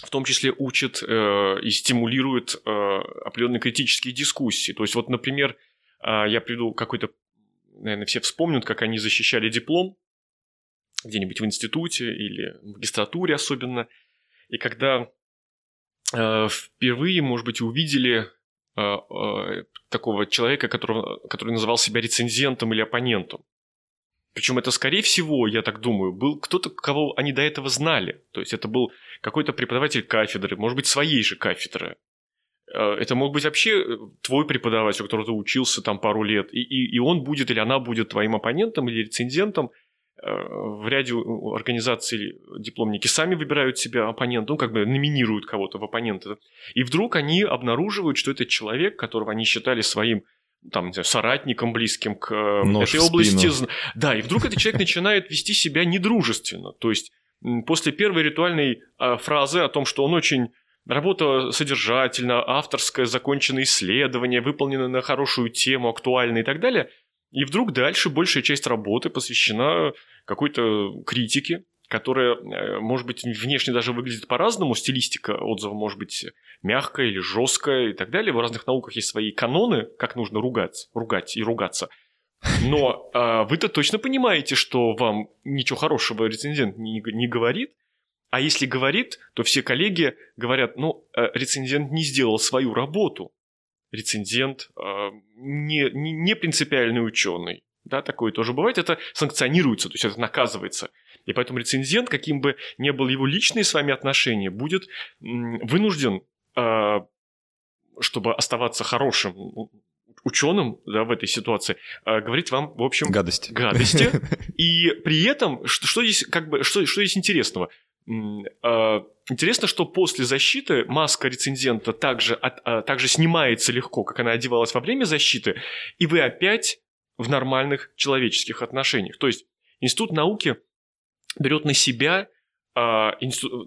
в том числе учит э, и стимулирует э, определенные критические дискуссии. То есть вот, например, э, я приду какой-то, наверное, все вспомнят, как они защищали диплом где-нибудь в институте или в магистратуре особенно, и когда э, впервые, может быть, увидели э, э, такого человека, которого, который называл себя рецензентом или оппонентом. Причем это, скорее всего, я так думаю, был кто-то, кого они до этого знали. То есть это был какой-то преподаватель кафедры, может быть, своей же кафедры. Э, это мог быть вообще э, твой преподаватель, у которого ты учился там пару лет, и, и, и он будет или она будет твоим оппонентом или рецензентом. Э, в ряде организаций дипломники сами выбирают себя оппонентом, ну, как бы номинируют кого-то в оппоненты. И вдруг они обнаруживают, что это человек, которого они считали своим там, не знаю, соратником близким к Нож этой области. Да, и вдруг этот человек начинает вести себя недружественно. То есть после первой ритуальной а, фразы о том, что он очень Работа содержательна, авторское, законченное исследование, выполнено на хорошую тему, актуальное и так далее. И вдруг дальше большая часть работы посвящена какой-то критике, которая, э, может быть, внешне даже выглядит по-разному, стилистика отзыва может быть мягкая или жесткая и так далее. В разных науках есть свои каноны, как нужно ругать, ругать и ругаться. Но э, вы-то точно понимаете, что вам ничего хорошего рецензент не, не говорит, а если говорит, то все коллеги говорят, ну, э, рецензент не сделал свою работу. Рецензент э, не, не, не принципиальный ученый. Да, такое тоже бывает. Это санкционируется, то есть это наказывается. И поэтому рецензент, каким бы ни был его личные с вами отношения, будет вынужден, а, чтобы оставаться хорошим ученым да, в этой ситуации, а, говорить вам, в общем... Гадости. Гадости. И при этом, что, что здесь, как бы, что, что здесь интересного? А, интересно, что после защиты маска рецензента также, от, также снимается легко, как она одевалась во время защиты, и вы опять в нормальных человеческих отношениях. То есть Институт науки берет на себя а,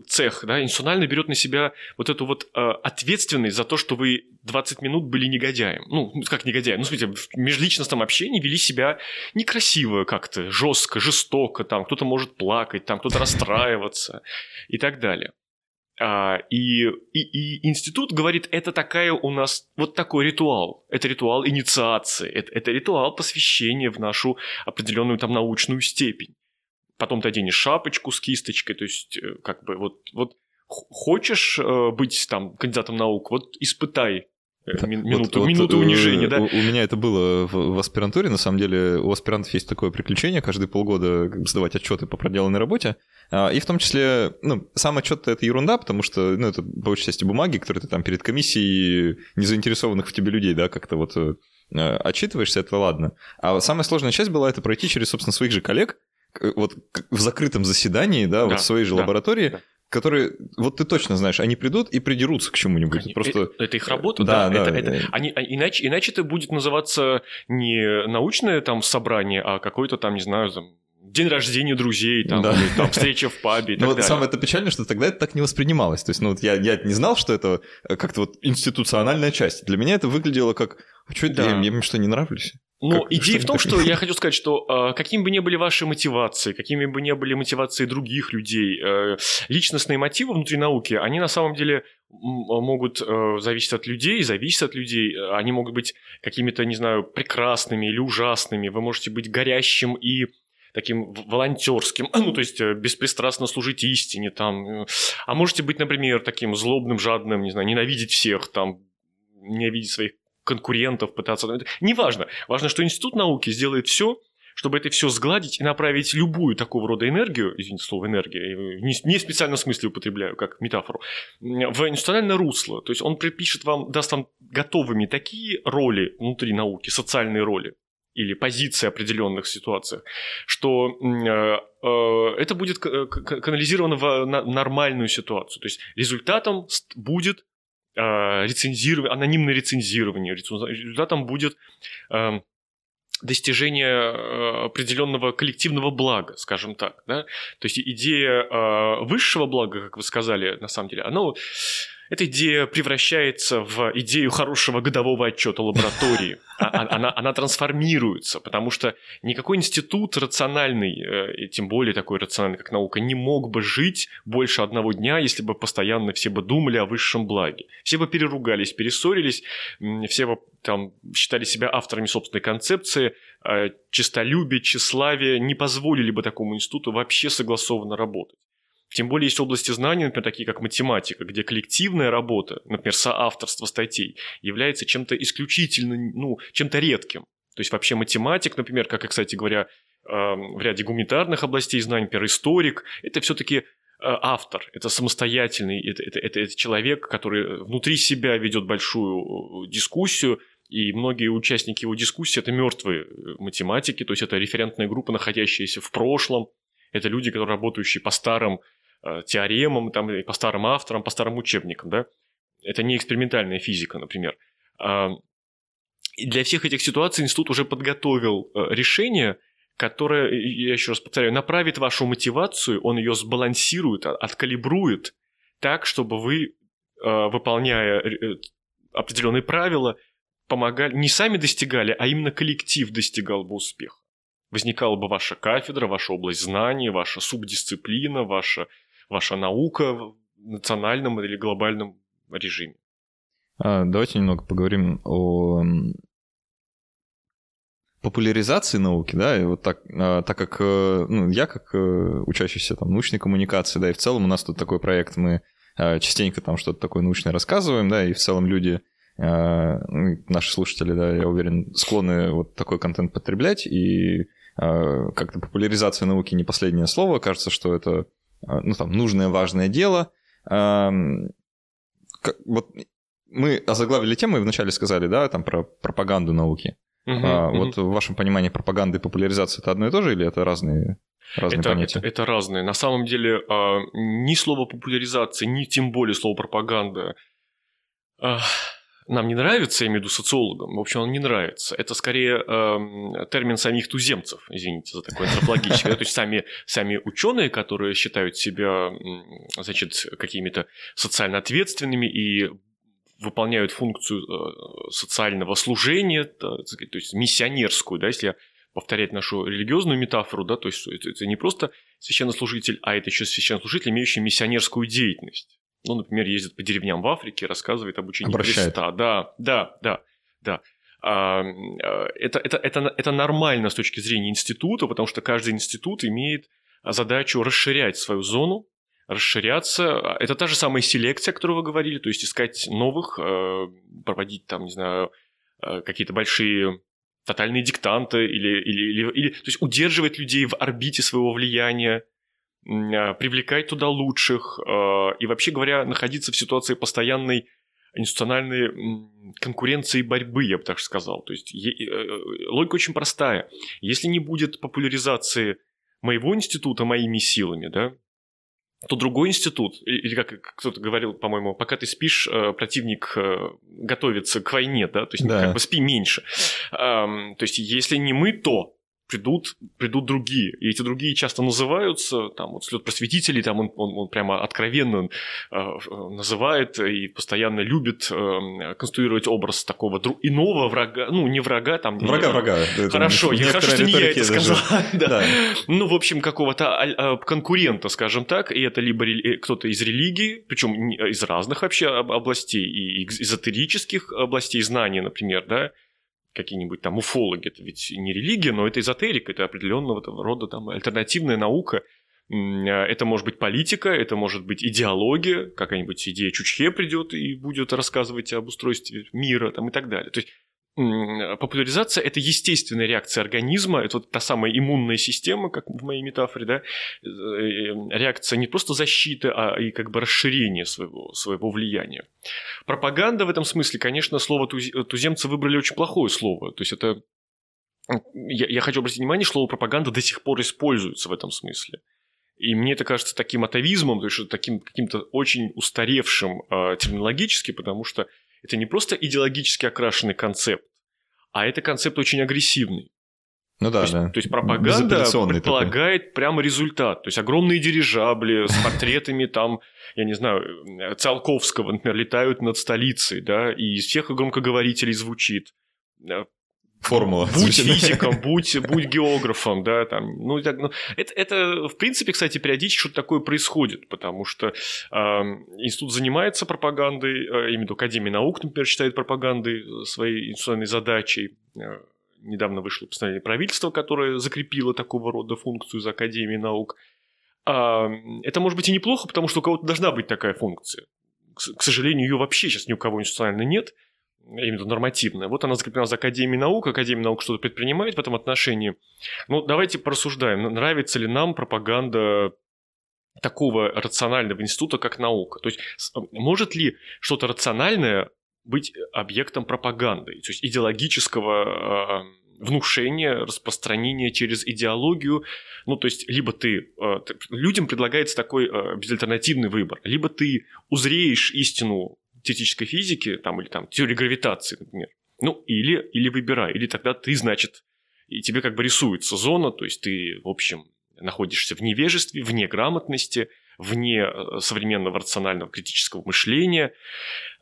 цех, да, институционально берет на себя вот эту вот а, ответственность за то, что вы 20 минут были негодяем. Ну, как негодяем? Ну, смотрите, в межличностном общении вели себя некрасиво как-то, жестко, жестоко, там кто-то может плакать, там кто-то расстраиваться и так далее. А, и, и, и институт говорит, это такая у нас, вот такой ритуал. Это ритуал инициации, это, это ритуал посвящения в нашу определенную там научную степень потом ты оденешь шапочку с кисточкой, то есть э, как бы вот, вот хочешь э, быть там кандидатом наук, вот испытай э, минуту, вот, минуту вот, унижения, да? У, у меня это было в, в аспирантуре, на самом деле у аспирантов есть такое приключение, каждые полгода сдавать отчеты по проделанной работе, а, и в том числе, ну, сам отчет это ерунда, потому что, ну, это по большей части бумаги, которые ты там перед комиссией незаинтересованных в тебе людей, да, как-то вот отчитываешься, это ладно. А самая сложная часть была это пройти через, собственно, своих же коллег, вот в закрытом заседании, да, да вот в своей же да, лаборатории, да. которые, вот ты точно знаешь, они придут и придерутся к чему-нибудь. Они, Просто... это, это их работа, да. да, да это, это, они, а, иначе, иначе это будет называться не научное там собрание, а какое-то там, не знаю, там, день рождения друзей, там, да. или, там встреча в пабе и так вот далее. самое это печально, что тогда это так не воспринималось. То есть, ну вот я, я не знал, что это как-то вот институциональная часть. Для меня это выглядело как, а что это, да. я, я им что, не нравлюсь? Но как, идея в том, что я хочу сказать, что э, какими бы ни были ваши мотивации, какими бы ни были мотивации других людей, э, личностные мотивы внутри науки, они на самом деле могут э, зависеть от людей, зависят от людей. Они могут быть какими-то, не знаю, прекрасными или ужасными. Вы можете быть горящим и таким волонтерским, ну, то есть э, беспристрастно служить истине, там, э, а можете быть, например, таким злобным, жадным, не знаю, ненавидеть всех, там, ненавидеть своих конкурентов, пытаться... Неважно. Важно, что институт науки сделает все, чтобы это все сгладить и направить любую такого рода энергию, извините, слово энергия, не, не в специальном смысле употребляю, как метафору, в институциональное русло. То есть он припишет вам, даст вам готовыми такие роли внутри науки, социальные роли, или позиции определенных ситуациях, что э, э, это будет канализировано в нормальную ситуацию. То есть результатом будет э, рецензирование, анонимное рецензирование, результатом будет эм, достижение э, определенного коллективного блага, скажем так. Да? То есть идея э, высшего блага, как вы сказали, на самом деле, она эта идея превращается в идею хорошего годового отчета лаборатории. А, а, она, она трансформируется, потому что никакой институт рациональный, э, тем более такой рациональный, как наука, не мог бы жить больше одного дня, если бы постоянно все бы думали о высшем благе. Все бы переругались, перессорились, все бы там считали себя авторами собственной концепции, э, честолюбие, тщеславие не позволили бы такому институту вообще согласованно работать. Тем более есть области знаний, например, такие как математика, где коллективная работа, например, соавторство статей, является чем-то исключительно, ну, чем-то редким. То есть вообще математик, например, как, кстати говоря, в ряде гуманитарных областей знаний, например, историк, это все-таки э, автор, это самостоятельный, это, это, это, это человек, который внутри себя ведет большую э, дискуссию, и многие участники его дискуссии это мертвые э, математики, то есть это референтная группа, находящаяся в прошлом, это люди, которые работающие по старым Э, теоремам, там, по старым авторам, по старым учебникам, да. Это не экспериментальная физика, например. А, и для всех этих ситуаций институт уже подготовил э, решение, которое, я еще раз повторяю, направит вашу мотивацию, он ее сбалансирует, а, откалибрует так, чтобы вы, э, выполняя определенные правила, помогали, не сами достигали, а именно коллектив достигал бы успеха. Возникала бы ваша кафедра, ваша область знаний, ваша субдисциплина, ваша ваша наука в национальном или глобальном режиме. А, давайте немного поговорим о популяризации науки, да, и вот так, а, так как э, ну, я как э, учащийся там научной коммуникации, да, и в целом у нас тут такой проект, мы а, частенько там что-то такое научное рассказываем, да, и в целом люди, ну, наши слушатели, да, я уверен, склонны вот такой контент потреблять, и как-то популяризация науки не последнее слово, кажется, что это а, ну, там, нужное, важное дело. Вот мы озаглавили тему и вначале сказали, да, там про пропаганду науки. Угу, а, угу. Вот в вашем понимании пропаганды и популяризация это одно и то же или это разные, разные это, понятия? Это, это разные. На самом деле а, ни слово популяризация, ни тем более слово пропаганда нам не нравится, я имею в виду социологам, в общем, он не нравится. Это скорее э, термин самих туземцев, извините за такое антропологическое. То есть сами, сами ученые, которые считают себя, значит, какими-то социально ответственными и выполняют функцию э, социального служения, то есть миссионерскую, да, если повторять нашу религиозную метафору, да, то есть это не просто священнослужитель, а это еще священнослужитель, имеющий миссионерскую деятельность ну, например, ездит по деревням в Африке, рассказывает об учении Обращает. Христа. Да, да, да, да. А, а, это, это, это, это нормально с точки зрения института, потому что каждый институт имеет задачу расширять свою зону, расширяться. Это та же самая селекция, о которой вы говорили, то есть искать новых, э, проводить там, не знаю, э, какие-то большие тотальные диктанты или, или, или, или то есть удерживать людей в орбите своего влияния, привлекать туда лучших а, и, вообще говоря, находиться в ситуации постоянной институциональной конкуренции и борьбы, я бы так сказал. То есть э, логика очень простая. Если не будет популяризации моего института моими силами, да, то другой институт, или как кто-то говорил, по-моему, пока ты спишь, э, противник э, готовится к войне, да, то есть да. как бы спи меньше. То есть если не мы, то придут, придут другие. И эти другие часто называются, там, вот слет просветителей, там он, он, он прямо откровенно э, называет и постоянно любит э, конструировать образ такого друг, иного врага, ну, не врага, там... Врага, не, врага. Хорошо, я, хорошо, что не я это сказал. да. Да. Ну, в общем, какого-то а, а, конкурента, скажем так, и это либо э, кто-то из религии, причем из разных вообще областей, и эзотерических областей знаний, например, да, какие-нибудь там уфологи, это ведь не религия, но это эзотерика, это определенного рода там альтернативная наука, это может быть политика, это может быть идеология, какая-нибудь идея Чучхе придет и будет рассказывать об устройстве мира там, и так далее. То есть популяризация – это естественная реакция организма, это вот та самая иммунная система, как в моей метафоре, да, э, э, реакция не просто защиты, а и как бы расширение своего, своего влияния. Пропаганда в этом смысле, конечно, слово туземцы выбрали очень плохое слово, то есть это я, я хочу обратить внимание, слово пропаганда до сих пор используется в этом смысле. И мне это кажется таким атовизмом, то есть таким каким-то очень устаревшим э, терминологически, потому что это не просто идеологически окрашенный концепт, а это концепт очень агрессивный. Ну да, то есть, да. То есть пропаганда предполагает такой. прямо результат. То есть огромные дирижабли с портретами там, я не знаю, Циолковского, например, летают над столицей, да, и из всех громкоговорителей звучит формула. Будь физиком, будь, будь географом, да, там, ну, так, ну, это, это, в принципе, кстати, периодически что-то такое происходит, потому что э, институт занимается пропагандой, э, именно Академия наук, например, считает пропагандой своей институциональной задачей. Э, недавно вышло постановление правительства, которое закрепило такого рода функцию за Академией наук. А, это может быть и неплохо, потому что у кого-то должна быть такая функция. К, к сожалению, ее вообще сейчас ни у кого институционально нет – именно нормативная. Вот она закреплена за Академией наук, Академия наук что-то предпринимает в этом отношении. Ну, давайте порассуждаем, нравится ли нам пропаганда такого рационального института, как наука. То есть, может ли что-то рациональное быть объектом пропаганды, то есть идеологического э, внушения, распространения через идеологию. Ну, то есть, либо ты... Э, людям предлагается такой э, безальтернативный выбор. Либо ты узреешь истину теоретической физики, там, или там теории гравитации, например. Ну, или, или выбирай, или тогда ты, значит, и тебе как бы рисуется зона, то есть ты, в общем, находишься в невежестве, в неграмотности, вне э, современного рационального критического мышления.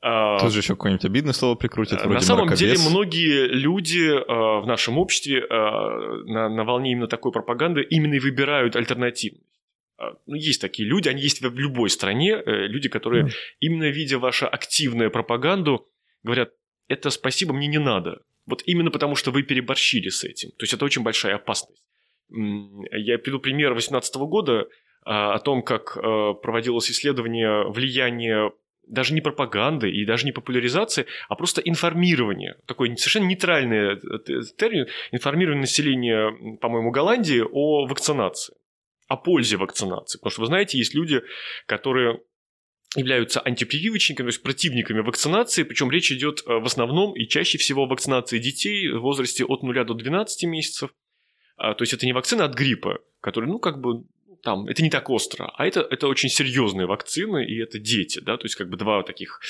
А, Тут же еще какое-нибудь обидное слово прикрутит, вроде На самом мракобес. деле многие люди э, в нашем обществе э, на, на волне именно такой пропаганды именно и выбирают альтернативность. А, ну, есть такие люди, они есть в любой стране, э, люди, которые, mm. именно видя вашу активную пропаганду, говорят, это спасибо, мне не надо. Вот именно потому, что вы переборщили с этим. То есть это очень большая опасность. Я приведу пример 2018 года а, о том, как э, проводилось исследование влияния даже не пропаганды и даже не популяризации, а просто информирование. Такой совершенно нейтральный э, термин. Информирование населения, по-моему, Голландии о вакцинации о пользе вакцинации. Потому что, вы знаете, есть люди, которые являются антипрививочниками, то есть противниками вакцинации, причем речь идет э, в основном и чаще всего о вакцинации детей в возрасте от 0 до 12 месяцев. А, то есть это не вакцина от гриппа, который, ну, как бы, там, это не так остро, а это, это очень серьезные вакцины, и это дети, да, то есть как бы два таких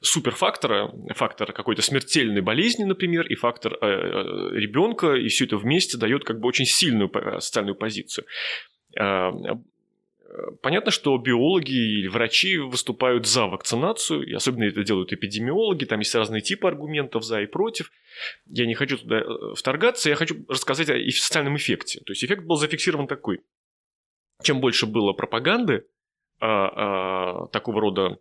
суперфактора, фактор какой-то смертельной болезни, например, и фактор э, э ребенка, и все это вместе дает как бы очень сильную социальную позицию. А, понятно, что биологи или врачи выступают за вакцинацию, и особенно это делают эпидемиологи, там есть разные типы аргументов за и против. Я не хочу туда э, вторгаться, я хочу рассказать о социальном эффекте. То есть эффект был зафиксирован такой. Чем больше было пропаганды а, а, такого рода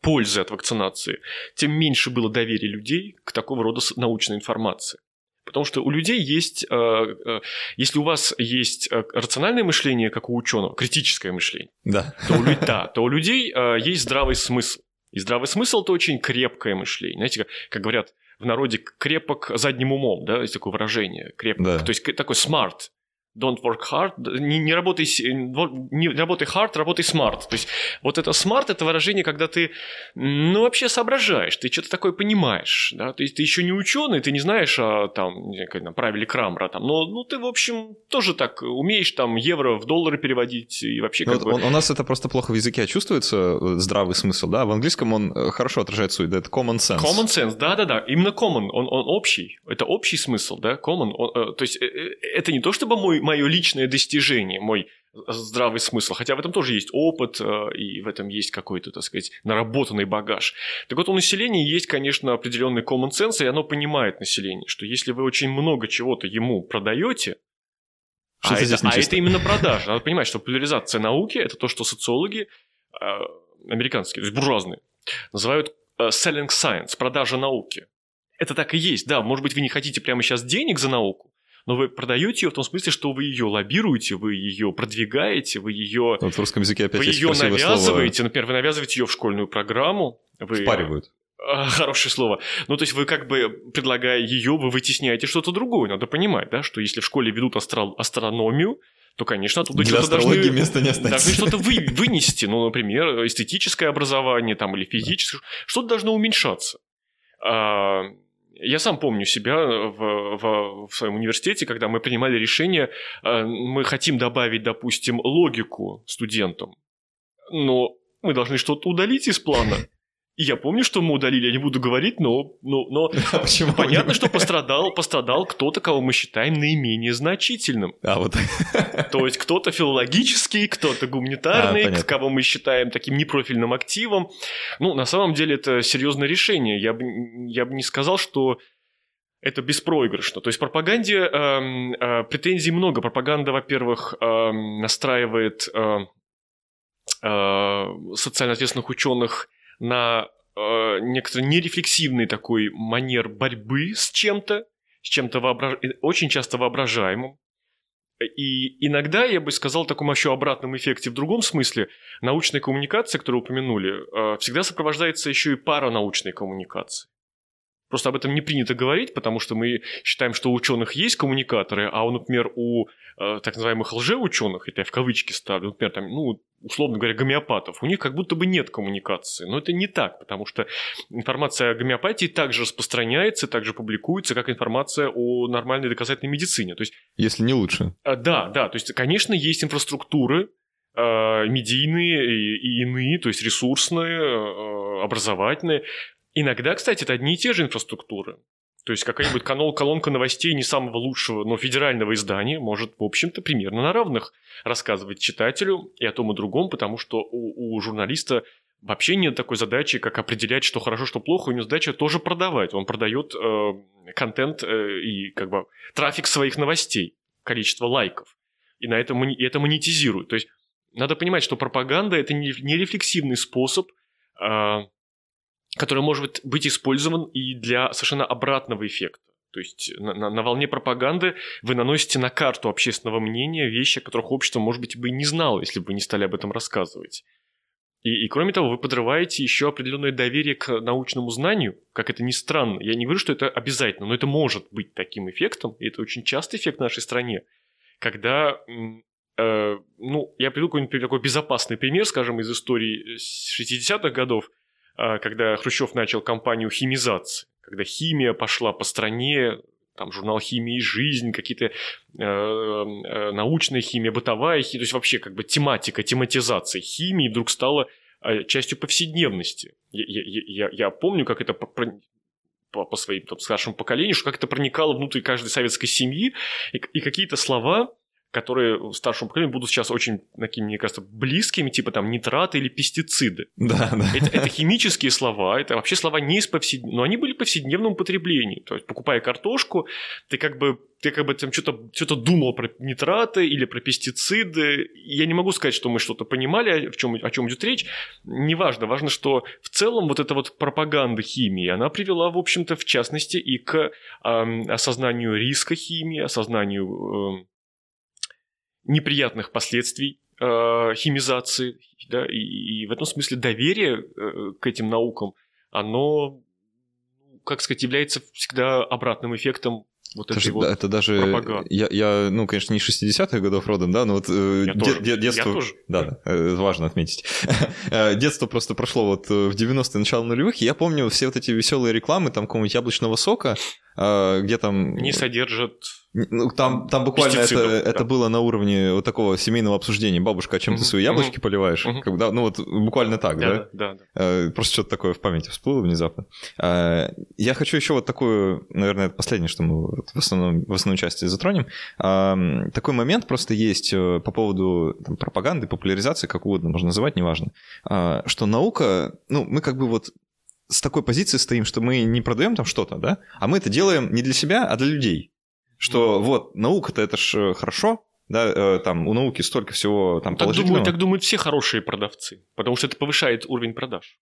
пользы от вакцинации, тем меньше было доверия людей к такого рода научной информации. Потому что у людей есть, э, э, если у вас есть э, рациональное мышление, как у ученого, критическое мышление, да. То, у, да, то у людей есть здравый смысл. И здравый смысл – это очень крепкое мышление. Знаете, как, как говорят в народе, крепок задним умом, да, есть такое выражение, крепок. Да. То есть такой smart don't work hard, не, не, работай, не работай hard, работай smart. То есть вот это smart – это выражение, когда ты, ну, вообще соображаешь, ты что-то такое понимаешь, да, то есть ты еще не ученый, ты не знаешь о, там, как, правиле Крамера, там, но, ну, ты, в общем, тоже так умеешь там евро в доллары переводить и вообще ну, как вот бы... У нас это просто плохо в языке чувствуется, э, здравый смысл, да, в английском он э, хорошо отражает суть, да, это common sense. Common sense, да-да-да, именно common, он, он общий, это общий смысл, да, common, он, э, то есть это не то, чтобы мой мое личное достижение, мой здравый смысл. Хотя в этом тоже есть опыт, э, и в этом есть какой-то, так сказать, наработанный багаж. Так вот, у населения есть, конечно, определенный common sense, и оно понимает население, что если вы очень много чего-то ему продаете, что а, это, а это именно продажа. Надо понимать, что популяризация науки – это то, что социологи э, американские, то есть буржуазные, называют э, selling science, продажа науки. это так и есть, да. Может быть, вы не хотите прямо сейчас денег за науку, но вы продаете ее в том смысле, что вы ее лоббируете, вы ее продвигаете, вы ее... Вот в русском языке опять Вы ее навязываете, слово. например, вы навязываете ее в школьную программу. Вы... Впаривают. А, Хорошее слово. Ну, то есть вы как бы, предлагая ее, вы вытесняете что-то другое. Надо понимать, да, что если в школе ведут астро- астрономию, то, конечно, оттуда Для что-то должны, места не должны что-то вы, вынести. Ну, например, эстетическое образование там, или физическое. Что-то должно уменьшаться. А, я сам помню себя в, в, в своем университете, когда мы принимали решение, а, мы хотим добавить, допустим, логику студентам, но мы должны что-то удалить из плана. И я помню, что мы удалили, я не буду говорить, но, но, но А почему? понятно, что пострадал, пострадал кто-то, кого мы считаем наименее значительным. А, вот. То есть кто-то филологический, кто-то гуманитарный, А, понятно. кого мы считаем таким непрофильным активом. Ну, на самом деле это серьезное решение. Я бы, я бы не сказал, что это беспроигрышно. То есть пропаганде эм, э, претензий много. Пропаганда, во-первых, эм, настраивает э, э, социально ответственных ученых на э, некоторый нерефлексивный такой манер борьбы с чем-то, с чем-то воображ... очень часто воображаемым. И иногда, я бы сказал, в таком еще обратном эффекте в другом смысле, научная коммуникация, которую упомянули, э, всегда сопровождается еще и паранаучной коммуникацией. Просто об этом не принято говорить, потому что мы считаем, что у ученых есть коммуникаторы, а, например, у э, так называемых лжеученых, это я в кавычки ставлю, например, там, ну, условно говоря, гомеопатов, у них как будто бы нет коммуникации. Но это не так, потому что информация о гомеопатии также распространяется, также публикуется, как информация о нормальной доказательной медицине. То есть Если не лучше. а, Да, да, то есть, конечно, есть инфраструктуры э, медийные и, и иные, то есть ресурсные, э, образовательные. Иногда, кстати, это одни и те же инфраструктуры. То есть какая-нибудь канал, колонка новостей не самого лучшего, но федерального издания может, в общем-то, примерно на равных рассказывать читателю и о том и другом, потому что у, у журналиста вообще нет такой задачи, как определять, что хорошо, что плохо. У него задача тоже продавать. Он продает э, контент э, и как бы трафик своих новостей, количество лайков. И на это, мони- и это монетизирует. То есть надо понимать, что пропаганда – это не, не рефлексивный способ, э, который может быть использован и для совершенно обратного эффекта. То есть на, на- на волне пропаганды вы наносите на карту общественного мнения вещи, о которых общество, может быть, бы и не знало, если бы вы не стали об этом рассказывать. И, и кроме того, вы подрываете еще определенное доверие к научному знанию, как это ни странно. Я не говорю, что это обязательно, но это может быть таким эффектом, и это очень частый эффект в нашей стране, когда, э, ну, я приведу какой-нибудь такой безопасный пример, скажем, из истории с 60-х годов, э, когда Хрущев начал кампанию химизации, когда химия пошла по стране, там журнал «Химия и жизнь», какие-то э, э, научная химия, бытовая химия, то есть вообще как бы тематика, тематизация химии вдруг стала э, частью повседневности. Я, я- я- помню, как это по, по, по своим там, старшему поколению, что как это проникало внутрь каждой советской семьи, и, и какие-то слова, которые старшему поколению будут сейчас очень такими, мне кажется, близкими, типа там нитраты или пестициды. Да, да. Это, это химические слова, это вообще слова не из повседневного, но они были в повседневном употреблении. То есть, покупая картошку, ты как бы, ты как бы там что-то, что-то думал про нитраты или про пестициды. Я не могу сказать, что мы что-то понимали, в чем, о чем идет речь. Неважно. Важно, что в целом вот эта вот пропаганда химии, она привела, в общем-то, в частности, и к ам, осознанию риска химии, осознанию эм, неприятных последствий э, химизации, да, и, и в этом смысле доверие э, к этим наукам, оно, как сказать, является всегда обратным эффектом вот Это, же- вот... это даже... Я, я, ну, конечно, не 60-х годов родом, да, но вот э, Я де- тоже. де- детство... Я тоже. Да, да, э, важно отметить. Детство просто прошло вот в 90-е, начало нулевых, и я помню все вот эти веселые рекламы, там, какого-нибудь яблочного сока, где там... Не содержат... Ну, там, там буквально это, да. это было на уровне вот такого семейного обсуждения. Бабушка, а чем ты Мгм, свои яблочки поливаешь? мгм. Когда, ну, вот буквально так, да? Да, да, да. Э, Просто что-то такое в памяти всплыло внезапно. Э, Я хочу еще вот такую, наверное, это последнее, что мы в, основном, в основной части затронем. Ам, Такой момент просто есть э, по поводу там, пропаганды, популяризации, как угодно можно называть, неважно, А, что наука, ну, мы как бы вот с такой позиции стоим, что мы не продаем там что-то, да, а мы это делаем не для себя, а для людей. Что вот, наука-то это ж хорошо, да, э, там у науки столько всего там Так положительного. думают, так думают все хорошие продавцы, потому что это повышает уровень продаж.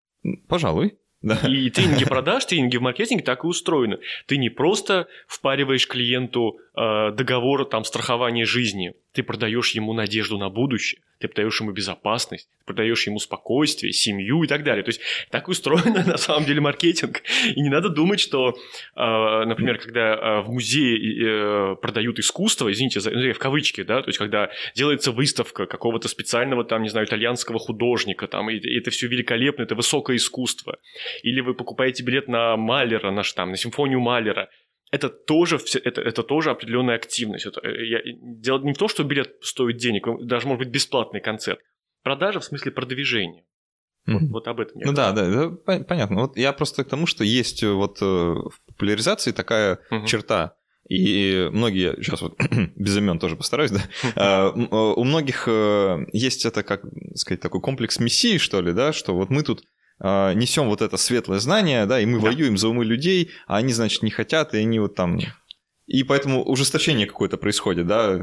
Пожалуй. Да. И тренинги продаж, тренинги в маркетинге так и устроены. Ты не просто впариваешь клиенту э, договор там страхования жизни, ты продаешь ему надежду на будущее, ты продаешь ему безопасность, ты продаешь ему спокойствие, семью и так далее. То есть так устроен на самом деле маркетинг. И не надо думать, что, э, например, когда э, в музее э, продают искусство, извините, ну, в кавычки, да, то есть когда делается выставка какого-то специального там, не знаю, итальянского художника, там, и это все великолепно, это высокое искусство. Или вы покупаете билет на Малера, наш там, на симфонию Малера, это тоже, это, это тоже определенная активность. Это, э, я, дело не в том, что билет стоит денег, даже может быть бесплатный концерт. Продажа в смысле продвижения. Mm-hmm. Вот, вот об этом я Ну да, да, да, понятно. Вот я просто к тому, что есть э, вот э, в популяризации такая mm-hmm. черта. И многие, сейчас вот без имен тоже постараюсь, да, а, у многих есть это, как сказать, такой комплекс мессии, что ли, да, что вот мы тут несем вот это светлое знание, да, и мы да. воюем за умы людей, а они, значит, не хотят, и они вот там... И поэтому ужесточение какое-то происходит, да?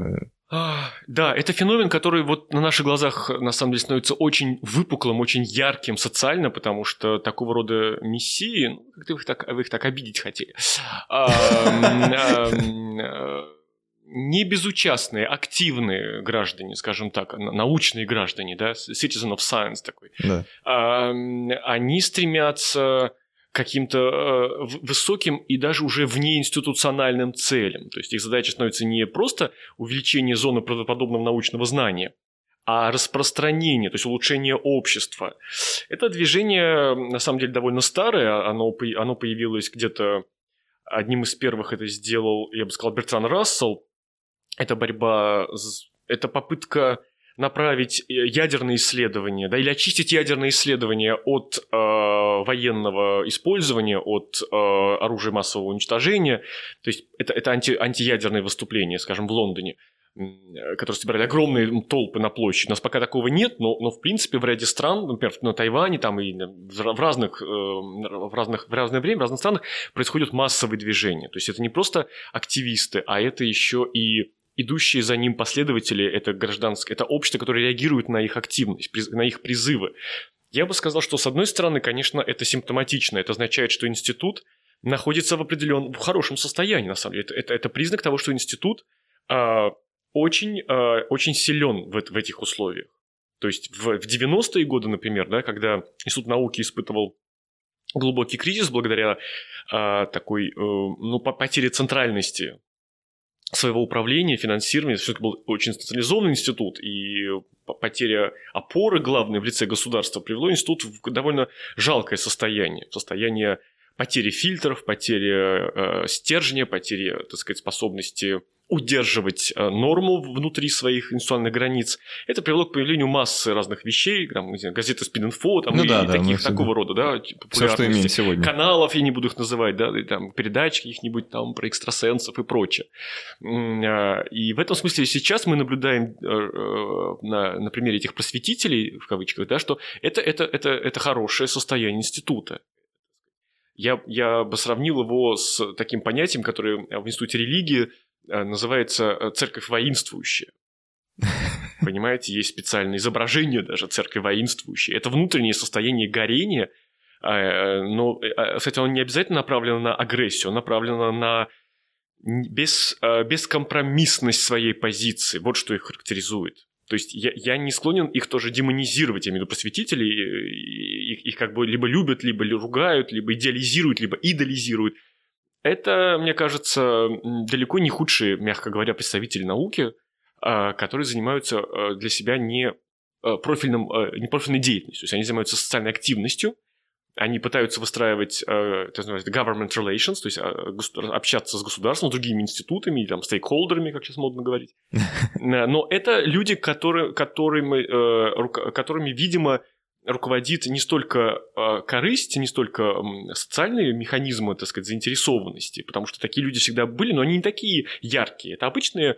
А, да, это феномен, который вот на наших глазах на самом деле становится очень выпуклым, очень ярким социально, потому что такого рода мессии, ну, как-то вы их так, вы их так обидеть хотели. Не безучастные, активные граждане, скажем так, научные граждане, да, citizen of science такой, да. они стремятся каким-то э, высоким и даже уже внеинституциональным целям. То есть их задача становится не просто увеличение зоны правдоподобного научного знания, а распространение, то есть улучшение общества. Это движение, на самом деле, довольно старое, оно, оно появилось где-то одним из первых это сделал, я бы сказал, Бертран Рассел это борьба, это попытка направить э, ядерные исследования, да, или очистить ядерные исследования от э, военного использования, от э, оружия массового уничтожения. То есть это, это анти, антиядерное выступление, скажем, в Лондоне, э, которые собирали огромные толпы на площади. У нас пока такого нет, но, но в принципе в ряде стран, например, на Тайване там и в разных, э, в разных в разное время, в разных странах происходят массовые движения. То есть это не просто активисты, а это еще и идущие за ним последователи, это гражданское, это общество, которое реагирует на их активность, на их призывы. Я бы сказал, что с одной стороны, конечно, это симптоматично. Это означает, что институт находится в определенном, в хорошем состоянии, на самом деле. Это, это, это признак того, что институт э, очень, э, очень силен в, в этих условиях. То есть в, в 90-е годы, например, да, когда Институт науки испытывал глубокий кризис благодаря э, такой, э, ну, потере центральности своего управления, финансирования. Все-таки был очень специализованный институт, и потеря опоры главной в лице государства привело институт в довольно жалкое состояние. Состояние потери фильтров, потери э, стержня, потери, так сказать, способности удерживать э, норму внутри своих институциональных границ. Это привело к появлению массы разных вещей, там, знаю, газеты Спин-Инфо, там, ну, и, да, и да, таких такого рода, да, Все, что имеем сегодня. каналов, я не буду их называть, да, и, там, передач каких-нибудь там про экстрасенсов и прочее. А, и в этом смысле сейчас мы наблюдаем э, э, на, на примере этих просветителей, в кавычках, да, что это, это, это, это хорошее состояние института. Я, я бы сравнил его с таким понятием, которое в Институте религии называется э, «Церковь воинствующая». Понимаете, есть специальное изображение даже церкви воинствующей. Это внутреннее состояние горения, э, но, кстати, оно не обязательно направлено на агрессию, направлено на без, бескомпромиссность своей позиции. Вот что их характеризует. То есть я, я не склонен их тоже демонизировать, я имею в виду просветителей, их, их как бы либо любят, либо ругают, либо идеализируют, либо идолизируют. Это, мне кажется, далеко не худшие, мягко говоря, представители науки, а, которые занимаются а, для себя не а, профильным, не профильной деятельностью. То есть они занимаются социальной активностью, они пытаются выстраивать, это называется government relations, то есть общаться с государством, с другими институтами, там, стейкхолдерами, как сейчас модно говорить. Но это люди, которые, которыми, э, которыми, видимо, руководит не столько э, корысть, не столько э, социальные механизмы, так сказать, заинтересованности, потому что такие люди всегда были, но они не такие яркие. Это обычные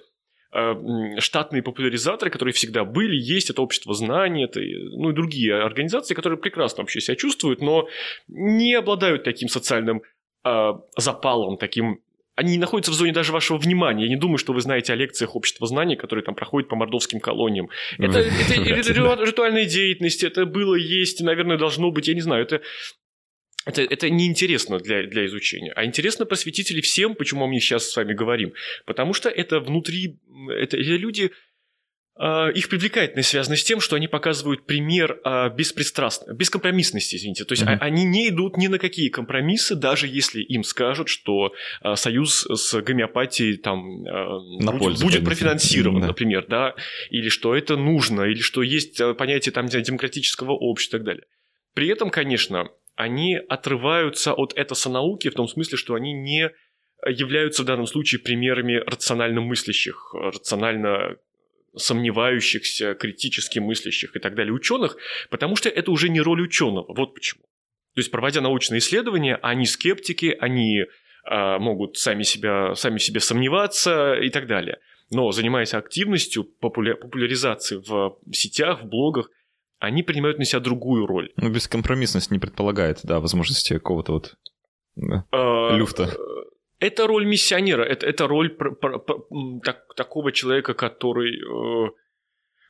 э, штатные популяризаторы, которые всегда были, есть, это общество знаний, это, ну и другие организации, которые прекрасно вообще себя чувствуют, но не обладают таким социальным э, запалом, таким они не находятся в зоне даже вашего внимания. Я не думаю, что вы знаете о лекциях общества знаний, которые там проходят по мордовским колониям. Это, это, ритуальная деятельность, это было, есть, наверное, должно быть, я не знаю, это это, это неинтересно для, для изучения. А интересно просветители всем, почему мы сейчас с вами говорим. Потому что это внутри, это, это люди, их привлекательность связана с тем, что они показывают пример э, беспристрастно, бескомпромиссности, извините. То есть mm-hmm. они не идут ни на какие компромиссы, даже если им скажут, что э, союз с гомеопатией там э, на будет, будет профинансирован, да. например, да, или что это нужно, или что есть понятие там демократического общества и так далее. При этом, конечно, они отрываются от этосонауки в том смысле, что они не являются в данном случае примерами рационально мыслящих, рационально сомневающихся, критически мыслящих и так далее ученых, потому что это уже не роль ученого. Вот почему. То есть, проводя научные исследования, они скептики, они э, могут сами, себя, сами себе сомневаться и так далее. Но занимаясь активностью, популя- популяризацией в сетях, в блогах, они принимают на себя другую роль. Ну, бескомпромиссность не предполагает, да, возможности какого-то вот да, а, люфта. Это роль миссионера, это, это роль пр- пр- пр- так, такого человека, который... Э,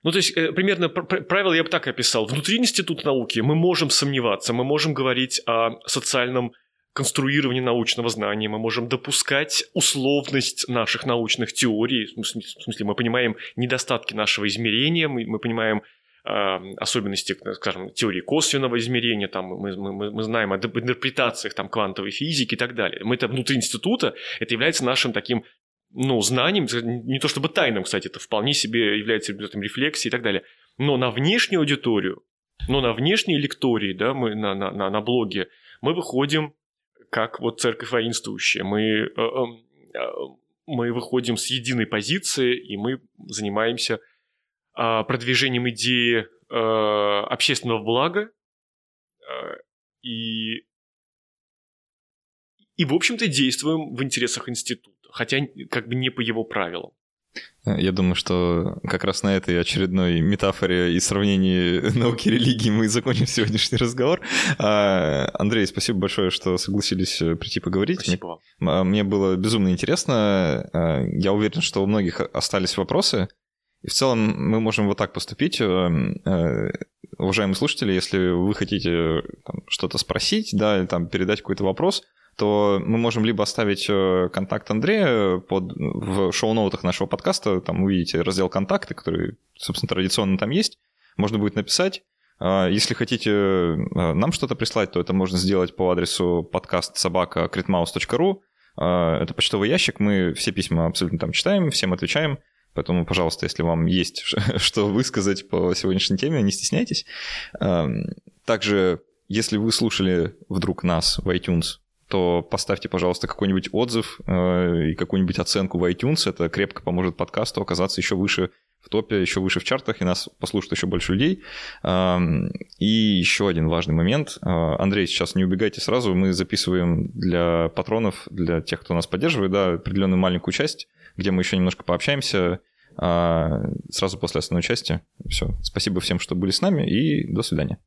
ну, то есть, э, примерно правило я бы так описал. Внутри института науки мы можем сомневаться, мы можем говорить о социальном конструировании научного знания, мы можем допускать условность наших научных теорий, в смысле, мы понимаем недостатки нашего измерения, мы, мы понимаем особенности, скажем, теории косвенного измерения, там, мы, мы, мы знаем о интерпретациях там, квантовой физики и так далее. Мы это внутри института, это является нашим таким ну, знанием, не то чтобы тайным, кстати, это вполне себе является результатом рефлексии и так далее. Но на внешнюю аудиторию, но на внешние лектории, да, мы на, на, на, на блоге, мы выходим как вот церковь воинствующая. Мы, э, эм, э, мы выходим с единой позиции, и мы занимаемся продвижением идеи а, общественного блага а, и, и, в общем-то, действуем в интересах института, хотя как бы не по его правилам. Я думаю, что как раз на этой очередной метафоре и сравнении науки и религии мы закончим сегодняшний разговор. Андрей, спасибо большое, что согласились э, прийти поговорить. Спасибо мне, мне было безумно интересно. Я уверен, что у многих остались вопросы. И в целом мы можем вот так поступить. Э, э, уважаемые слушатели, если вы хотите что-то спросить, да, или там передать какой-то вопрос, то мы можем либо оставить э, контакт Андрея под, в шоу-ноутах нашего подкаста, там увидите раздел «Контакты», который, собственно, традиционно там есть, можно будет написать. А если хотите нам что-то прислать, то это можно сделать по адресу подкаст собака а, Это почтовый ящик, мы все письма абсолютно там читаем, всем отвечаем. Поэтому, пожалуйста, если вам есть что высказать по сегодняшней теме, не стесняйтесь. Эм, также, если вы слушали вдруг нас в iTunes, то поставьте, пожалуйста, какой-нибудь отзыв э, и какую-нибудь оценку в iTunes. Это крепко поможет подкасту оказаться еще выше в топе, еще выше в чартах, и нас послушает еще больше людей. Эм, и еще один важный момент. Э, Андрей, сейчас не убегайте сразу. Мы записываем для патронов, для тех, кто нас поддерживает, да, определенную маленькую часть где мы еще немножко пообщаемся а, сразу после основной части. Все. Спасибо всем, что были с нами, и до свидания.